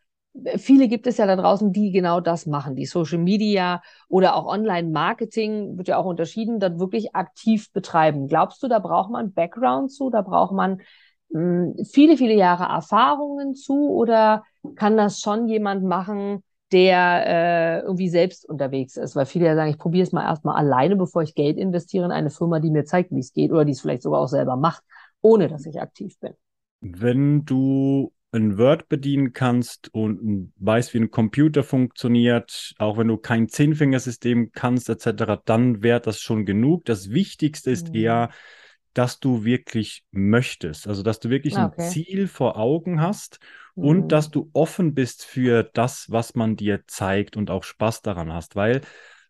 Viele gibt es ja da draußen, die genau das machen, die Social Media oder auch Online-Marketing wird ja auch unterschieden, dann wirklich aktiv betreiben. Glaubst du, da braucht man Background zu, da braucht man viele, viele Jahre Erfahrungen zu oder kann das schon jemand machen, der äh, irgendwie selbst unterwegs ist? Weil viele ja sagen, ich probiere es mal erstmal alleine, bevor ich Geld investiere in eine Firma, die mir zeigt, wie es geht oder die es vielleicht sogar auch selber macht, ohne dass ich aktiv bin. Wenn du ein Word bedienen kannst und weißt, wie ein Computer funktioniert, auch wenn du kein Zehnfingersystem kannst, etc., dann wäre das schon genug. Das Wichtigste ist mhm. eher, dass du wirklich möchtest. Also, dass du wirklich ah, okay. ein Ziel vor Augen hast mhm. und dass du offen bist für das, was man dir zeigt und auch Spaß daran hast. Weil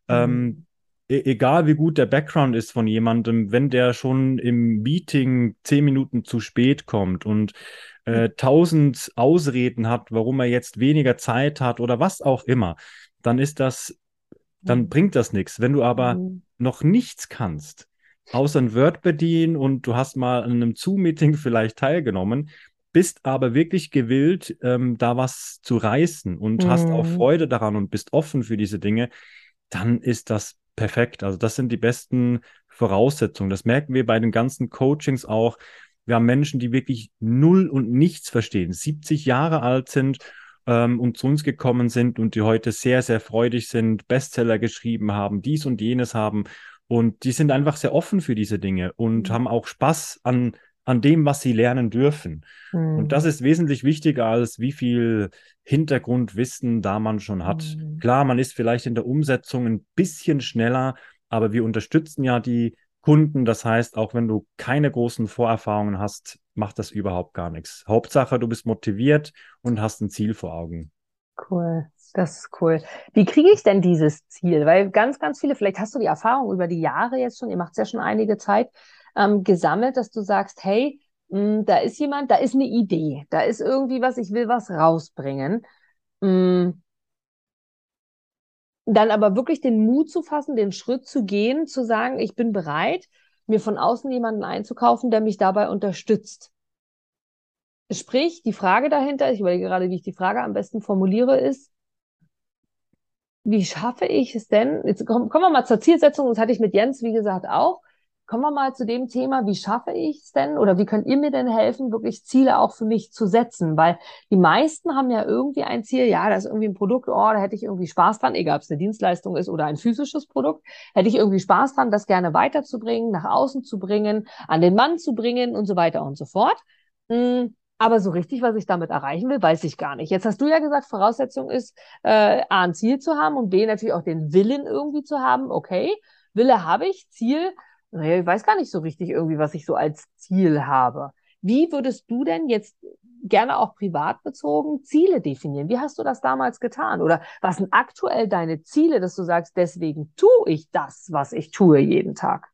ähm, mhm. ähm, e egal wie gut der Background ist von jemandem, wenn der schon im Meeting zehn Minuten zu spät kommt und äh, tausend Ausreden hat, warum er jetzt weniger Zeit hat oder was auch immer, dann ist das, dann mhm. bringt das nichts. Wenn du aber mhm. noch nichts kannst, außer ein Word bedienen und du hast mal an einem Zoom-Meeting vielleicht teilgenommen, bist aber wirklich gewillt, ähm, da was zu reißen und mhm. hast auch mhm. Freude daran und bist offen für diese Dinge, dann ist das perfekt. Also das sind die besten Voraussetzungen. Das merken wir bei den ganzen Coachings auch. Wir haben Menschen, die wirklich null und nichts verstehen, 70 Jahre alt sind ähm, und zu uns gekommen sind und die heute sehr, sehr freudig sind, Bestseller geschrieben haben, dies und jenes haben. Und die sind einfach sehr offen für diese Dinge und mhm. haben auch Spaß an, an dem, was sie lernen dürfen. Mhm. Und das ist wesentlich wichtiger als wie viel Hintergrundwissen da man schon hat. Mhm. Klar, man ist vielleicht in der Umsetzung ein bisschen schneller, aber wir unterstützen ja die Kunden. Das heißt, auch wenn du keine großen Vorerfahrungen hast, macht das überhaupt gar nichts. Hauptsache, du bist motiviert und hast ein Ziel vor Augen. Cool. Das ist cool. Wie kriege ich denn dieses Ziel? Weil ganz, ganz viele, vielleicht hast du die Erfahrung über die Jahre jetzt schon, ihr macht es ja schon einige Zeit, ähm, gesammelt, dass du sagst, hey, mh, hm, da ist jemand, da ist eine Idee, da ist irgendwie was, ich will was rausbringen. Mh, hm, dann aber wirklich den Mut zu fassen, den Schritt zu gehen, zu sagen, ich bin bereit, mir von außen jemanden einzukaufen, der mich dabei unterstützt. Sprich, die Frage dahinter, ich überlege gerade, wie ich die Frage am besten formuliere, ist, wie schaffe ich es denn? Jetzt kommen, wir mal zur Zielsetzung, das hatte ich mit Jens, wie gesagt, auch. Kommen wir mal zu dem Thema, wie schaffe ich es denn oder wie könnt ihr mir denn helfen, wirklich Ziele auch für mich zu setzen? Weil die meisten haben ja irgendwie ein Ziel, ja, da ist irgendwie ein Produkt, oh, da hätte ich irgendwie Spaß dran, egal ob es eine Dienstleistung ist oder ein physisches Produkt, hätte ich irgendwie Spaß dran, das gerne weiterzubringen, nach außen zu bringen, an den Mann zu bringen und so weiter und so fort. Hm, aber so richtig, was ich damit erreichen will, weiß ich gar nicht. Jetzt hast du ja gesagt, Voraussetzung ist, äh, A, ein Ziel zu haben und B, natürlich auch den Willen irgendwie zu haben. Okay, Wille habe ich, Ziel, naja, ich weiß gar nicht so richtig irgendwie, was ich so als Ziel habe. Wie würdest du denn jetzt gerne auch privat bezogen Ziele definieren? Wie hast du das damals getan? Oder was sind aktuell deine Ziele, dass du sagst, deswegen tue ich das, was ich tue jeden Tag?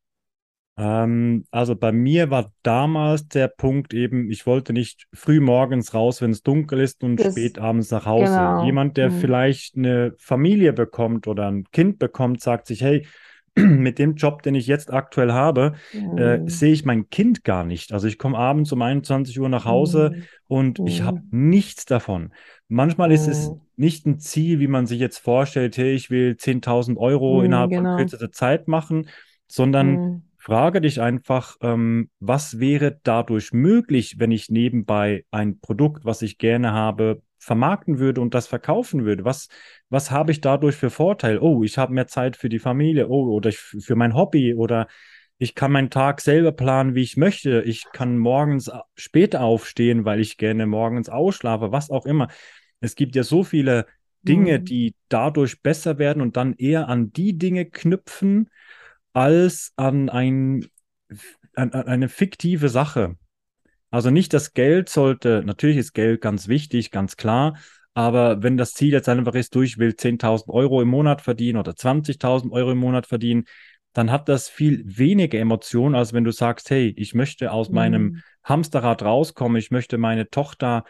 Ähm, also bei mir war damals der Punkt eben, ich wollte nicht früh morgens raus, wenn es dunkel ist und das, spät abends nach Hause. Genau. Jemand, der mhm. vielleicht eine Familie bekommt oder ein Kind bekommt, sagt sich, hey, [CLEARS THROAT] mit dem Job, den ich jetzt aktuell habe, mhm. äh, sehe ich mein Kind gar nicht. Also ich komme abends um 21 Uhr nach Hause mhm. und mhm. ich habe nichts davon. Manchmal ist es mhm. nicht ein Ziel, wie man sich jetzt vorstellt, hey, ich will 10.000 Euro mhm, innerhalb genau. von kürzester Zeit machen, sondern mhm. Frage dich einfach, ähm, was wäre dadurch möglich, wenn ich nebenbei ein Produkt, was ich gerne habe, vermarkten würde und das verkaufen würde? Was, was habe ich dadurch für Vorteil? Oh, ich habe mehr Zeit für die Familie, oh, oder ich, für mein Hobby oder ich kann meinen Tag selber planen, wie ich möchte. Ich kann morgens später aufstehen, weil ich gerne morgens ausschlafe, was auch immer. Es gibt ja so viele Dinge, mhm. die dadurch besser werden und dann eher an die Dinge knüpfen, als an, ein, an, an eine fiktive Sache. Also nicht das Geld sollte, natürlich ist Geld ganz wichtig, ganz klar, aber wenn das Ziel jetzt einfach ist, du, ich will 10.000 Euro im Monat verdienen oder 20.000 Euro im Monat verdienen, dann hat das viel weniger Emotionen, als wenn du sagst, hey, ich möchte aus mhm. meinem Hamsterrad rauskommen, ich möchte meine Tochter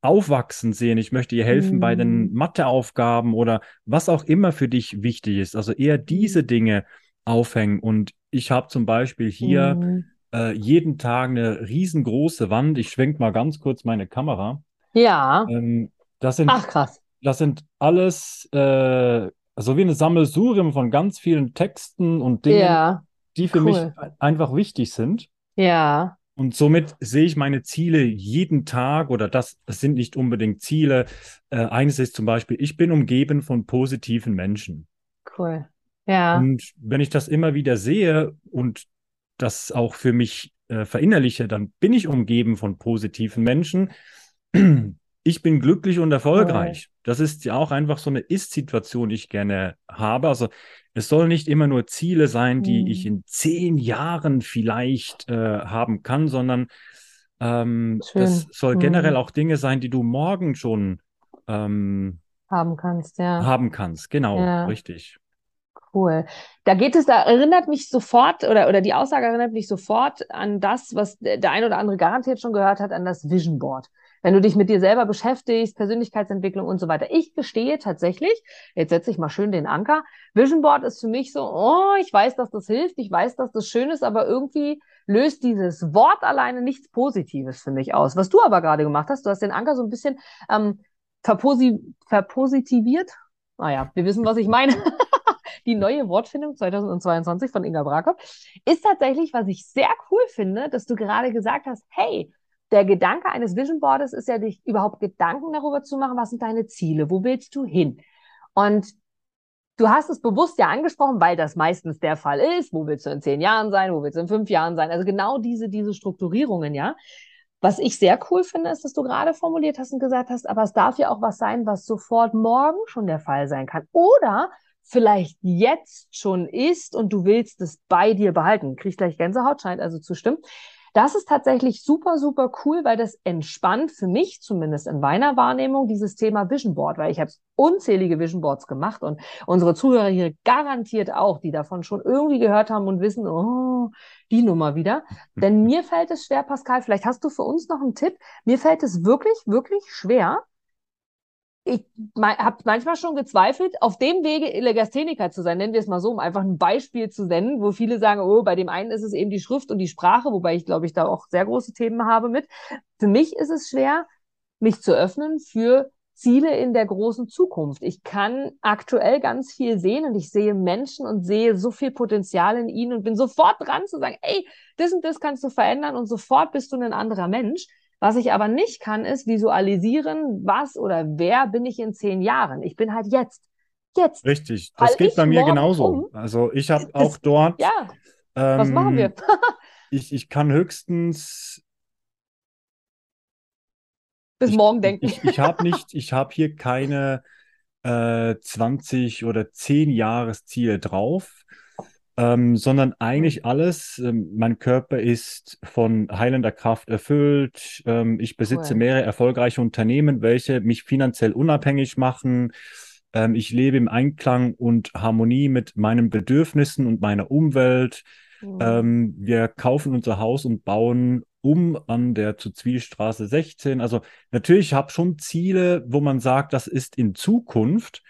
aufwachsen sehen, ich möchte ihr helfen mhm. bei den mhm. Matheaufgaben oder was auch immer für dich wichtig ist. Also eher diese. Dinge aufhängen. Und ich habe zum Beispiel hier mhm äh, jeden Tag eine riesengroße Wand. Ich schwenke mal ganz kurz meine Kamera. Ja. Ähm, das sind, Ach, krass. Das sind alles äh, so wie eine Sammelsurium von ganz vielen Texten und Dingen, ja. die für cool. mich einfach wichtig sind. Ja. Und somit sehe ich meine Ziele jeden Tag oder das, sind nicht unbedingt Ziele. Äh, eines ist zum Beispiel, ich bin umgeben von positiven Menschen. Cool. Ja. Und wenn ich das immer wieder sehe und das auch für mich äh, verinnerliche, dann bin ich umgeben von positiven Menschen. [CLEARS THROAT] Ich bin glücklich und erfolgreich. Oh. Das ist ja auch einfach so eine Ist-Situation, die ich gerne habe. Also es soll nicht immer nur Ziele sein, die mhm. ich in zehn Jahren vielleicht äh, haben kann, sondern ähm, das soll mhm. generell auch Dinge sein, die du morgen schon ähm, haben kannst, ja. Haben kannst, genau, ja. richtig. Cool. Da geht es, da erinnert mich sofort, oder, oder die Aussage erinnert mich sofort an das, was der ein oder andere garantiert schon gehört hat, an das Vision Board. Wenn du dich mit dir selber beschäftigst, Persönlichkeitsentwicklung und so weiter. Ich gestehe tatsächlich, jetzt setze ich mal schön den Anker. Vision Board ist für mich so, oh, ich weiß, dass das hilft, ich weiß, dass das schön ist, aber irgendwie löst dieses Wort alleine nichts Positives für mich aus. Was du aber gerade gemacht hast, du hast den Anker so ein bisschen ähm, verposi verpositiviert. Naja, wir wissen, was ich meine. [LAUGHS] die neue Wortfindung 2022 von Inga Brakop, ist tatsächlich, was ich sehr cool finde, dass du gerade gesagt hast, hey, der Gedanke eines Vision Boards ist ja, dich überhaupt Gedanken darüber zu machen, was sind deine Ziele, wo willst du hin? Und du hast es bewusst ja angesprochen, weil das meistens der Fall ist. Wo willst du in zehn Jahren sein? Wo willst du in fünf Jahren sein? Also genau diese, diese Strukturierungen, ja. Was ich sehr cool finde, ist, dass du gerade formuliert hast und gesagt hast, aber es darf ja auch was sein, was sofort morgen schon der Fall sein kann. Oder vielleicht jetzt schon ist und du willst es bei dir behalten. Kriegst gleich Gänsehaut, scheint also zu stimmen. Das ist tatsächlich super, super cool, weil das entspannt für mich zumindest in meiner Wahrnehmung dieses Thema Vision Board, weil ich habe unzählige Vision Boards gemacht und unsere Zuhörer hier garantiert auch, die davon schon irgendwie gehört haben und wissen, oh, die Nummer wieder. [LAUGHS] Denn mir fällt es schwer, Pascal, vielleicht hast du für uns noch einen Tipp. Mir fällt es wirklich, wirklich schwer, ich habe manchmal schon gezweifelt, auf dem Wege Legastheniker zu sein, nennen wir es mal so, um einfach ein Beispiel zu nennen, wo viele sagen, oh, bei dem einen ist es eben die Schrift und die Sprache, wobei ich glaube ich da auch sehr große Themen habe mit. Für mich ist es schwer, mich zu öffnen für Ziele in der großen Zukunft. Ich kann aktuell ganz viel sehen und ich sehe Menschen und sehe so viel Potenzial in ihnen und bin sofort dran zu sagen, ey, das und das kannst du verändern und sofort bist du ein anderer Mensch. Was ich aber nicht kann, ist visualisieren, was oder wer bin ich in zehn Jahren. Ich bin halt jetzt. Jetzt. Richtig, das geht bei mir genauso. Um. Also ich habe auch dort. Ja. Ähm, was machen wir? ich, ich kann höchstens bis ich, morgen denken. Ich, ich habe nicht, ich habe hier keine äh, 20 oder 10 Jahresziele drauf ähm, sondern eigentlich alles. Ähm, mein Körper ist von heilender Kraft erfüllt. Ähm, ich besitze cool. mehrere erfolgreiche Unternehmen, welche mich finanziell unabhängig machen. Ähm, ich lebe im Einklang und Harmonie mit meinen Bedürfnissen und meiner Umwelt. Mhm. wir kaufen unser Haus und bauen um an der zu Zwielstraße 16. Also natürlich habe schon Ziele, wo man sagt, das ist in Zukunft.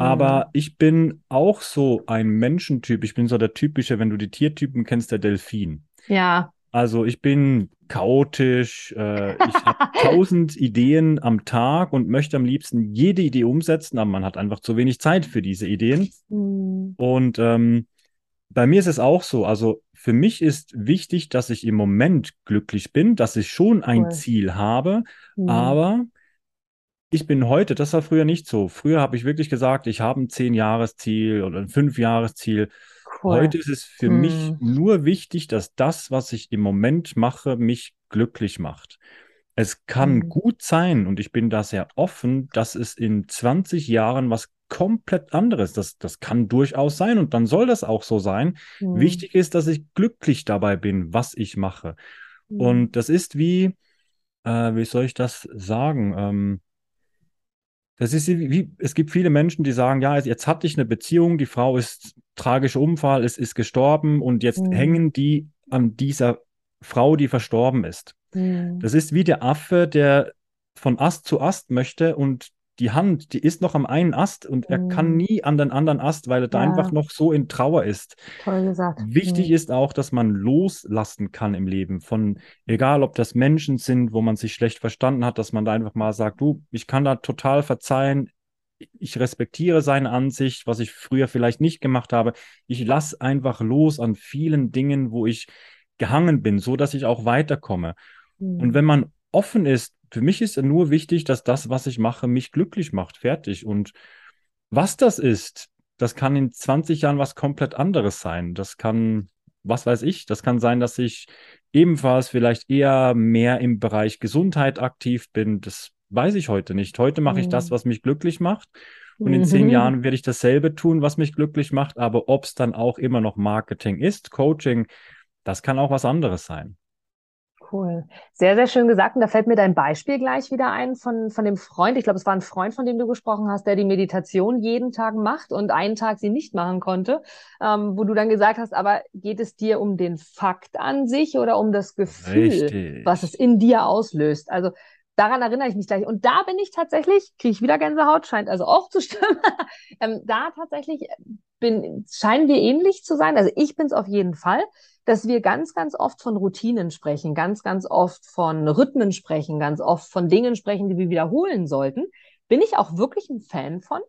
Aber mhm. ich bin auch so ein Menschentyp. Ich bin so der typische, wenn du die Tiertypen kennst, der Delfin. Ja. Also ich bin chaotisch, äh, ich habe [LAUGHS] tausend Ideen am Tag und möchte am liebsten jede Idee umsetzen, aber man hat einfach zu wenig Zeit für diese Ideen. Mhm. Und ähm, bei mir ist es auch so. Also für mich ist wichtig, dass ich im Moment glücklich bin, dass ich schon ein cool. Ziel habe, mhm. aber ich bin heute, das war früher nicht so. Früher habe ich wirklich gesagt, ich habe ein Zehn-Jahres-Ziel oder ein Fünf-Jahres-Ziel. Cool. Heute ist es für hm. mich nur wichtig, dass das, was ich im Moment mache, mich glücklich macht. Es kann hm. gut sein, und ich bin da sehr offen, dass es in 20 Jahren was komplett anderes. Das, das kann durchaus sein und dann soll das auch so sein. Hm. Wichtig ist, dass ich glücklich dabei bin, was ich mache. Hm. Und das ist wie, äh, wie soll ich das sagen? Ähm, das ist wie, es gibt viele Menschen, die sagen, ja, jetzt hatte ich eine Beziehung, die Frau ist tragischer Unfall, es ist gestorben und jetzt mhm. hängen die an dieser Frau, die verstorben ist. Mhm. Das ist wie der Affe, der von Ast zu Ast möchte und die Hand, die ist noch am einen Ast und er kann mhm. nie an den anderen Ast, weil er da einfach noch so in Trauer ist. Toll gesagt. Wichtig mhm. ist auch, dass man loslassen kann im Leben von, egal ob das Menschen sind, wo man sich schlecht verstanden hat, dass man da einfach mal sagt, du, ich kann da total verzeihen, ich respektiere seine Ansicht, was ich früher vielleicht nicht gemacht habe. Ich lasse einfach los an vielen Dingen, wo ich gehangen bin, so dass ich auch weiterkomme. Mhm. Und wenn man offen ist für mich ist nur wichtig, dass das, was ich mache, mich glücklich macht. Fertig. Und was das ist, das kann in 20 Jahren was komplett anderes sein. Das kann, was weiß ich, das kann sein, dass ich ebenfalls vielleicht eher mehr im Bereich Gesundheit aktiv bin. Das weiß ich heute nicht. Heute mache ich das, mhm. was mich glücklich macht. Und in zehn mhm. Jahren werde ich dasselbe tun, was mich glücklich macht. Aber ob es dann auch immer noch Marketing ist, Coaching, das kann auch was anderes sein. Cool. Sehr, sehr schön gesagt. Und da fällt mir dein Beispiel gleich wieder ein von, von dem Freund. Ich glaube, es war ein Freund, von dem du gesprochen hast, der die Meditation jeden Tag macht und einen Tag sie nicht machen konnte, ähm, wo du dann gesagt hast, aber geht es dir um den Fakt an sich oder um das Gefühl, Richtig. was es in dir auslöst? Also daran erinnere ich mich gleich. Und da bin ich tatsächlich, kriege ich wieder Gänsehaut, scheint also auch zu stimmen. [LAUGHS] ähm, da tatsächlich bin, scheinen wir ähnlich zu sein. Also ich bin es auf jeden Fall dass wir ganz, ganz oft von Routinen sprechen, ganz, ganz oft von Rhythmen sprechen, ganz oft von Dingen sprechen, die wir wiederholen sollten. Bin ich auch wirklich ein Fan von.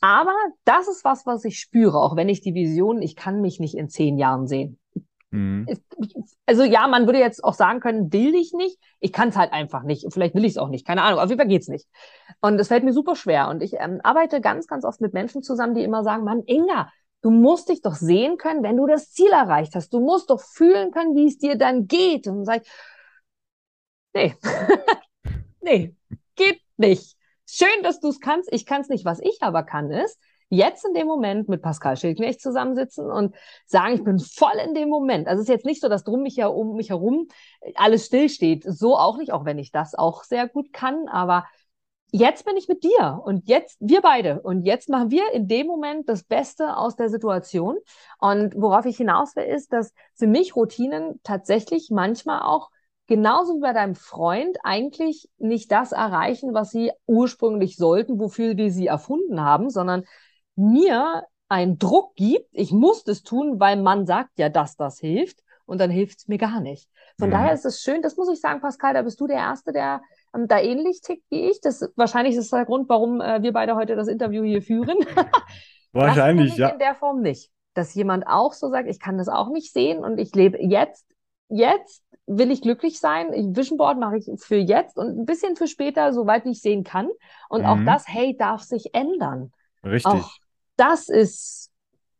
Aber das ist was, was ich spüre, auch wenn ich die Vision, ich kann mich nicht in zehn Jahren sehen. Mhm. Also ja, man würde jetzt auch sagen können, will ich nicht. Ich kann es halt einfach nicht. Vielleicht will ich es auch nicht. Keine Ahnung. Auf jeden Fall geht's nicht. Und es fällt mir super schwer. Und ich ähm, arbeite ganz, ganz oft mit Menschen zusammen, die immer sagen, Mann, Inga, du musst dich doch sehen können, wenn du das Ziel erreicht hast. Du musst doch fühlen können, wie es dir dann geht. Und ich, nee, [LAUGHS] nee, geht nicht. Schön, dass du es kannst. Ich kann es nicht. Was ich aber kann, ist, jetzt in dem Moment mit Pascal Schildknecht zusammensitzen und sagen, ich bin voll in dem Moment. Also es ist jetzt nicht so, dass drum mich ja um mich herum alles stillsteht. So auch nicht, auch wenn ich das auch sehr gut kann. Aber jetzt bin ich mit dir und jetzt wir beide und jetzt machen wir in dem Moment das Beste aus der Situation. Und worauf ich hinaus will, ist, dass für mich Routinen tatsächlich manchmal auch genauso wie bei deinem Freund eigentlich nicht das erreichen, was sie ursprünglich sollten, wofür wir sie erfunden haben, sondern mir einen Druck gibt, ich muss das tun, weil man sagt ja, dass das hilft und dann hilft es mir gar nicht. Von mhm. daher ist es schön, das muss ich sagen, Pascal, da bist du der Erste, der ähm, da ähnlich tickt wie ich. Das wahrscheinlich ist das der Grund, warum äh, wir beide heute das Interview hier führen. [LAUGHS] wahrscheinlich, ja. In der Form nicht. Dass jemand auch so sagt, ich kann das auch nicht sehen und ich lebe jetzt, jetzt will ich glücklich sein. Vision Board mache ich für jetzt und ein bisschen für später, soweit ich sehen kann. Und mhm. auch das, hey, darf sich ändern. Richtig. Auch das ist,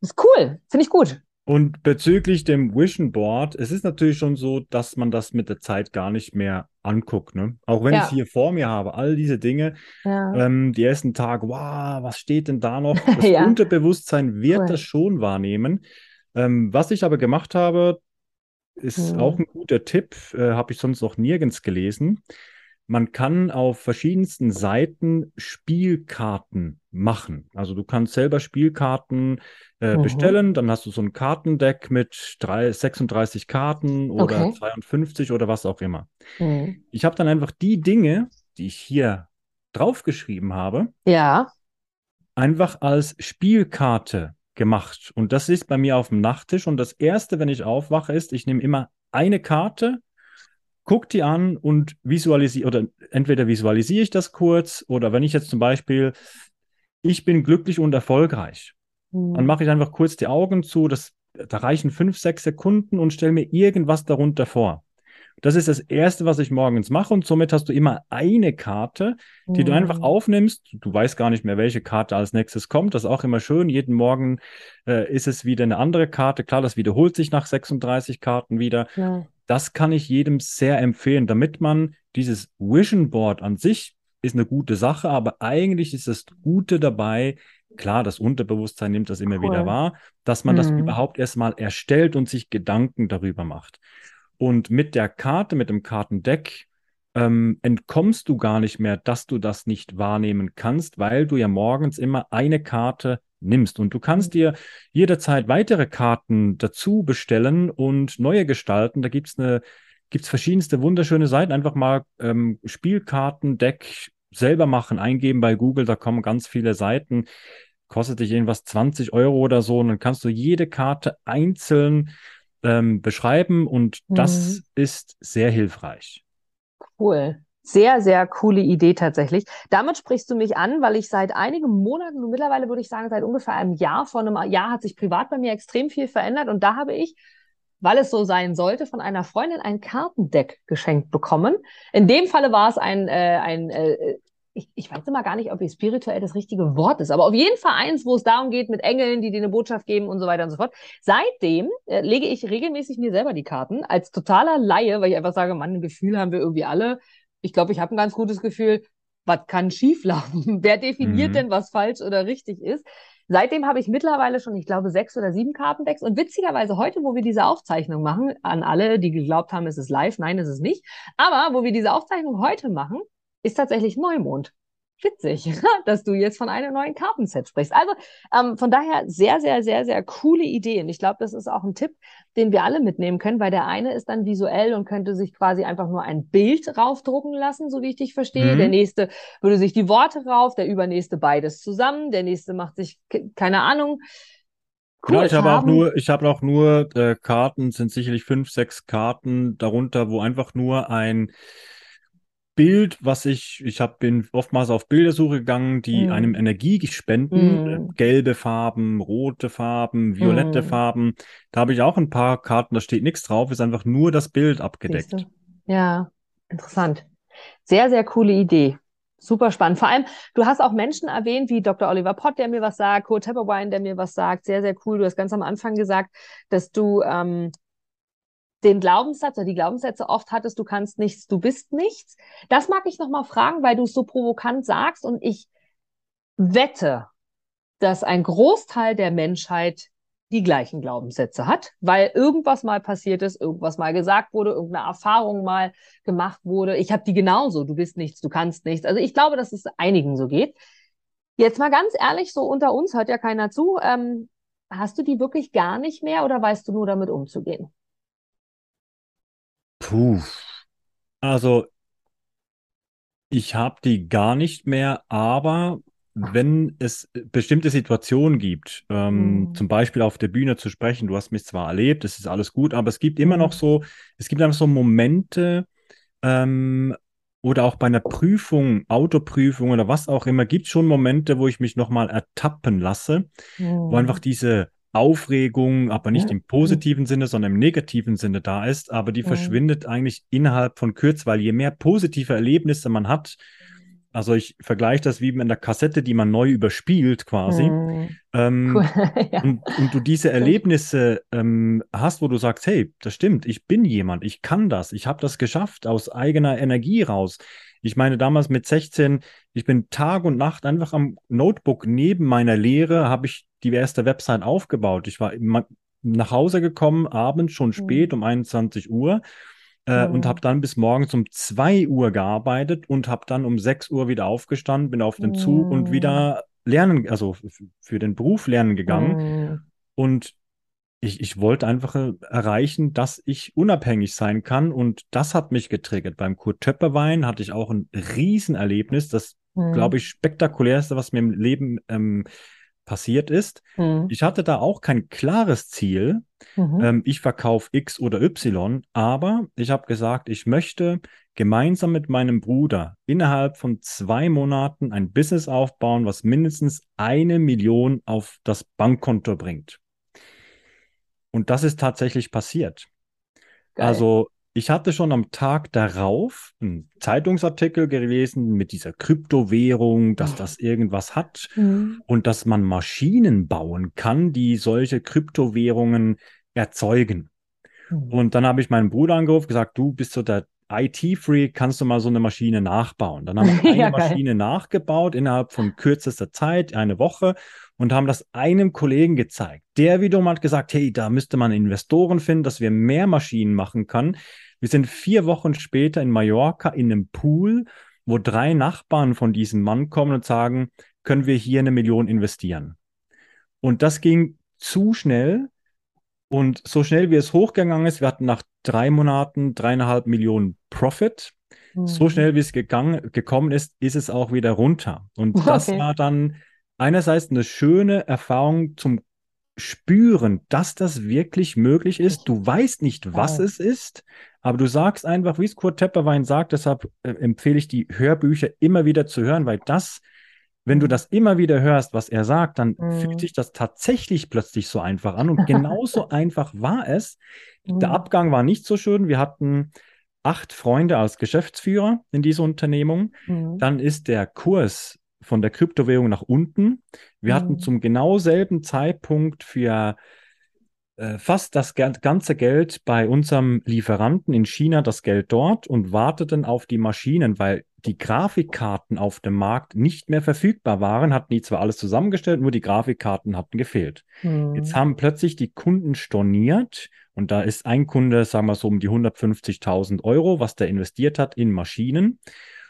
ist cool. Finde ich gut. Und bezüglich dem Vision Board, es ist natürlich schon so, dass man das mit der Zeit gar nicht mehr anguckt. Ne? Auch wenn ja. ich es hier vor mir habe, all diese Dinge, ja. ähm, die ersten Tage, wow, was steht denn da noch? [LAUGHS] Das ja. Unterbewusstsein wird cool. das schon wahrnehmen. Ähm, was ich aber gemacht habe, ist mhm. auch ein guter Tipp, äh, habe ich sonst noch nirgends gelesen. Man kann auf verschiedensten Seiten Spielkarten machen. Also du kannst selber Spielkarten äh, mhm. bestellen, dann hast du so ein Kartendeck mit drei, 36 Karten oder okay. 52 oder was auch immer. Mhm. Ich habe dann einfach die Dinge, die ich hier draufgeschrieben habe, ja. einfach als Spielkarte gemacht. Und das ist bei mir auf dem Nachttisch. Und das Erste, wenn ich aufwache, ist, ich nehme immer eine Karte guck die an und visualisiere, oder entweder visualisiere ich das kurz, oder wenn ich jetzt zum Beispiel, ich bin glücklich und erfolgreich, mhm. dann mache ich einfach kurz die Augen zu, das, da reichen fünf, sechs Sekunden und stelle mir irgendwas darunter vor. Das ist das Erste, was ich morgens mache und somit hast du immer eine Karte, die mhm. du einfach mhm. aufnimmst. Du weißt gar nicht mehr, welche Karte als nächstes kommt. Das ist auch immer schön. Jeden Morgen äh, ist es wieder eine andere Karte. Klar, das wiederholt sich nach 36 Karten wieder. Ja das kann ich jedem sehr empfehlen, damit man dieses Vision Board an sich ist eine gute Sache, aber eigentlich ist das Gute dabei, klar, das Unterbewusstsein nimmt das immer cool. wieder wahr, dass man mhm. das überhaupt erstmal erstellt und sich Gedanken darüber macht. Und mit der Karte, mit dem Kartendeck, ähm, entkommst du gar nicht mehr, dass du das nicht wahrnehmen kannst, weil du ja morgens immer eine Karte nimmst. Und du kannst dir jederzeit weitere Karten dazu bestellen und neue gestalten. Da gibt es eine, gibt's verschiedenste wunderschöne Seiten. Einfach mal ähm, Spielkartendeck selber machen, eingeben bei Google, da kommen ganz viele Seiten. Kostet dich irgendwas 20 Euro oder so. Und dann kannst du jede Karte einzeln ähm, beschreiben und mhm. das ist sehr hilfreich. Cool. Sehr, sehr coole Idee tatsächlich. Damit sprichst du mich an, weil ich seit einigen Monaten, und mittlerweile würde ich sagen, seit ungefähr einem Jahr, vor einem Jahr hat sich privat bei mir extrem viel verändert. Und da habe ich, weil es so sein sollte, von einer Freundin ein Kartendeck geschenkt bekommen. In dem Falle war es ein, äh, ein äh, ich, ich weiß immer gar nicht, ob spirituell das richtige Wort ist, aber auf jeden Fall eins, wo es darum geht, mit Engeln, die dir eine Botschaft geben und so weiter und so fort. Seitdem äh, lege ich regelmäßig mir selber die Karten als totaler Laie, weil ich einfach sage, Mann, ein Gefühl haben wir irgendwie alle ich glaube, ich habe ein ganz gutes Gefühl, was kann schieflaufen? [LAUGHS] Wer definiert mhm. denn, was falsch oder richtig ist? Seitdem habe ich mittlerweile schon, ich glaube, sechs oder sieben Kartendecks. Und witzigerweise heute, wo wir diese Aufzeichnung machen, an alle, die geglaubt haben, es ist live, nein, es ist nicht. Aber wo wir diese Aufzeichnung heute machen, ist tatsächlich Neumond witzig, [LAUGHS] dass du jetzt von einem neuen Kartenset sprichst. Also ähm, von daher sehr, sehr, sehr, sehr coole Ideen. Ich glaube, das ist auch ein Tipp, den wir alle mitnehmen können, weil der eine ist dann visuell und könnte sich quasi einfach nur ein Bild raufdrucken lassen, so wie ich dich verstehe. Mhm. Der nächste würde sich die Worte rauf, der übernächste beides zusammen, der nächste macht sich keine Ahnung. Cool, ja, ich habe auch nur, ich habe auch nur äh, Karten, sind sicherlich fünf, sechs Karten darunter, wo einfach nur ein Bild, was ich, ich hab, bin oftmals auf Bildersuche gegangen, die Mm. einem Energie spenden. Mm. Gelbe Farben, rote Farben, violette Mm. Farben. Da habe ich auch ein paar Karten, da steht nichts drauf, ist einfach nur das Bild abgedeckt. Ja, interessant. Sehr, sehr coole Idee. Super spannend. Vor allem, du hast auch Menschen erwähnt, wie Dr. Oliver Pott, der mir was sagt, Kurt Tepperwein, der mir was sagt. Sehr, sehr cool. Du hast ganz am Anfang gesagt, dass du ähm, den Glaubenssatz oder die Glaubenssätze oft hattest, du kannst nichts, du bist nichts. Das mag ich nochmal fragen, weil du es so provokant sagst und ich wette, dass ein Großteil der Menschheit die gleichen Glaubenssätze hat, weil irgendwas mal passiert ist, irgendwas mal gesagt wurde, irgendeine Erfahrung mal gemacht wurde. Ich habe die genauso, du bist nichts, du kannst nichts. Also ich glaube, dass es einigen so geht. Jetzt mal ganz ehrlich, so unter uns hört ja keiner zu. Ähm, hast du die wirklich gar nicht mehr oder weißt du nur damit umzugehen? Puh. Also, ich habe die gar nicht mehr, aber wenn es bestimmte Situationen gibt, ähm, Hm. zum Beispiel auf der Bühne zu sprechen, du hast mich zwar erlebt, es ist alles gut, aber es gibt immer noch Hm. so, es gibt einfach so Momente, ähm, oder auch bei einer Prüfung, Autoprüfung oder was auch immer, gibt es schon Momente, wo ich mich nochmal ertappen lasse, wo einfach Hm. diese Aufregung, aber nicht im positiven Sinne, sondern im negativen Sinne da ist, aber die verschwindet eigentlich innerhalb von Kürze, weil je mehr positive Erlebnisse man hat, also ich vergleiche das wie mit einer Kassette, die man neu überspielt quasi, Hm. ähm, Cool. [LAUGHS] Ja. und, und du diese Erlebnisse ähm, hast, wo du sagst, hey, das stimmt, ich bin jemand, ich kann das, ich habe das geschafft aus eigener Energie raus. Ich meine, damals mit 16, ich bin Tag und Nacht einfach am Notebook neben meiner Lehre, habe ich die erste Website aufgebaut. Ich war nach Hause gekommen, abends schon spät Hm. um 21 Uhr äh, und habe Hm. dann bis morgens um 2 Uhr gearbeitet und habe dann um 6 Uhr wieder aufgestanden, bin auf den Zug und Hm. wieder lernen, also für den Beruf lernen gegangen. Hm. Und ich, ich wollte einfach äh, erreichen, dass ich unabhängig sein kann. Und das hat mich getriggert. Beim Kurt Töpperwein hatte ich auch ein Riesenerlebnis, das, glaube ich, spektakulärste, was mir im Leben ähm, passiert ist. Hm. Ich hatte da auch kein klares Ziel. Mhm. Ähm, ich verkaufe X oder Y, aber ich habe gesagt, ich möchte gemeinsam mit meinem Bruder innerhalb von zwei Monaten ein Business aufbauen, was mindestens eine Million auf das Bankkonto bringt. Und das ist tatsächlich passiert. Geil. Also ich hatte schon am Tag darauf einen Zeitungsartikel gelesen mit dieser Kryptowährung, dass das irgendwas hat Hm. und dass man Maschinen bauen kann, die solche Kryptowährungen erzeugen. Hm. Und dann habe ich meinen Bruder angerufen, gesagt, du bist so der IT-Freak, kannst du mal so eine Maschine nachbauen? Dann haben [LAUGHS] wir eine Ja. Maschine nachgebaut innerhalb von kürzester Zeit, eine Woche, und haben das einem Kollegen gezeigt. Der wiederum hat gesagt, hey, da müsste man Investoren finden, dass wir mehr Maschinen machen können. Wir sind vier Wochen später in Mallorca in einem Pool, wo drei Nachbarn von diesem Mann kommen und sagen, können wir hier eine Million investieren? Und das ging zu schnell. Und so schnell wie es hochgegangen ist, wir hatten nach drei Monaten dreieinhalb Millionen Profit. So Hm. schnell wie es gegangen, gekommen ist, ist es auch wieder runter. Und [LAUGHS] das Okay. war dann einerseits eine schöne Erfahrung zum Spüren, dass das wirklich möglich ist. Du weißt nicht, was Geil. es ist, aber du sagst einfach, wie es Kurt Tepperwein sagt, deshalb äh, empfehle ich die Hörbücher immer wieder zu hören, weil das, wenn du das immer wieder hörst, was er sagt, dann fühlt Hm. sich das tatsächlich plötzlich so einfach an. Und genauso [LAUGHS] einfach war es. Der Hm. Abgang war nicht so schön. Wir hatten acht Freunde als Geschäftsführer in dieser Unternehmung. Hm. Dann ist der Kurs von der Kryptowährung nach unten. Wir hatten Hm. zum genau selben Zeitpunkt für äh, fast das ga- ganze Geld bei unserem Lieferanten in China, das Geld dort und warteten auf die Maschinen, weil die Grafikkarten auf dem Markt nicht mehr verfügbar waren, hatten die zwar alles zusammengestellt, nur die Grafikkarten hatten gefehlt. Jetzt Hm. haben plötzlich die Kunden storniert und da ist ein Kunde, sagen wir so, um die 150.000 Euro, was der investiert hat in Maschinen.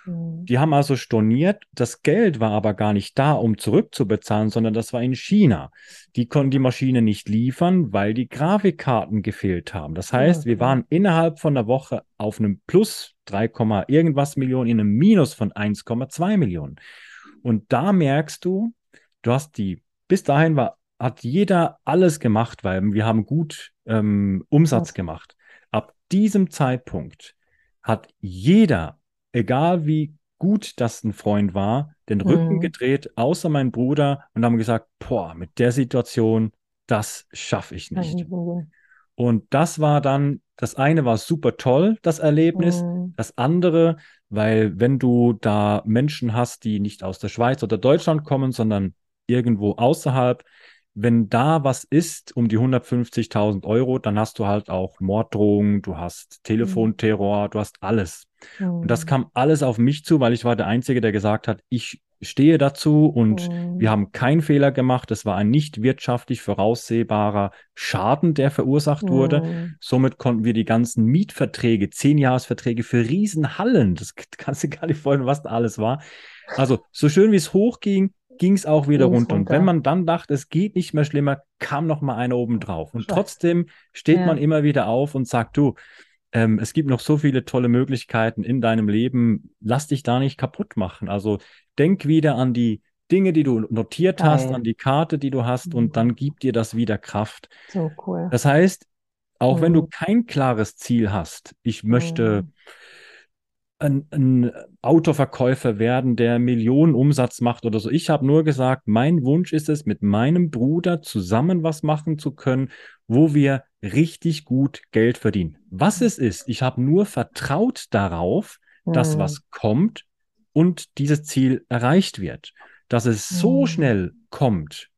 Hm. Die haben also storniert. Das Geld war aber gar nicht da, um zurückzubezahlen, sondern das war in China. Die konnten die Maschine nicht liefern, weil die Grafikkarten gefehlt haben. Das heißt, wir Okay. waren innerhalb von einer Woche auf einem Plus 3, Komma irgendwas Millionen in einem Minus von 1,2 Millionen. Und da merkst du, du hast die, bis dahin war, hat jeder alles gemacht, weil wir haben gut ähm, Umsatz gemacht. Ab diesem Zeitpunkt hat jeder egal wie gut das ein Freund war, den Rücken Mhm. gedreht, außer mein Bruder, und haben gesagt, boah, mit der Situation, das schaffe ich nicht. Und das war dann, das eine war super toll, das Erlebnis. Mhm. Das andere, weil wenn du da Menschen hast, die nicht aus der Schweiz oder Deutschland kommen, sondern irgendwo außerhalb, wenn da was ist um die 150.000 Euro, dann hast du halt auch Morddrohungen, du hast Telefonterror, du hast alles. Und das Mhm. kam alles auf mich zu, weil ich war der Einzige, der gesagt hat, ich stehe dazu und Mhm. wir haben keinen Fehler gemacht. Es war ein nicht wirtschaftlich voraussehbarer Schaden, der verursacht wurde. Mhm. Somit konnten wir die ganzen Mietverträge, Zehnjahresverträge für Riesenhallen, das [LAUGHS] kannst du gar nicht vorstellen, was da alles war. Also, so schön wie es hochging, ging es auch wieder Ging's runter. Und runter. wenn man dann dachte, es geht nicht mehr schlimmer, kam noch mal einer oben drauf. Und Scheiße. trotzdem steht Ja. man immer wieder auf und sagt, du, ähm, es gibt noch so viele tolle Möglichkeiten in deinem Leben. Lass dich da nicht kaputt machen. Also denk wieder an die Dinge, die du notiert hast, Geil. an die Karte, die du hast, Mhm. und dann gibt dir das wieder Kraft. So cool. Das heißt, auch wenn du Mhm. kein klares Ziel hast, ich möchte Mhm. Ein, ein Autoverkäufer werden, der Millionen Umsatz macht oder so. Ich habe nur gesagt, mein Wunsch ist es, mit meinem Bruder zusammen was machen zu können, wo wir richtig gut Geld verdienen. Was es ist, ich habe nur vertraut darauf, dass Mhm. was kommt und dieses Ziel erreicht wird. Dass es so Mhm. schnell kommt,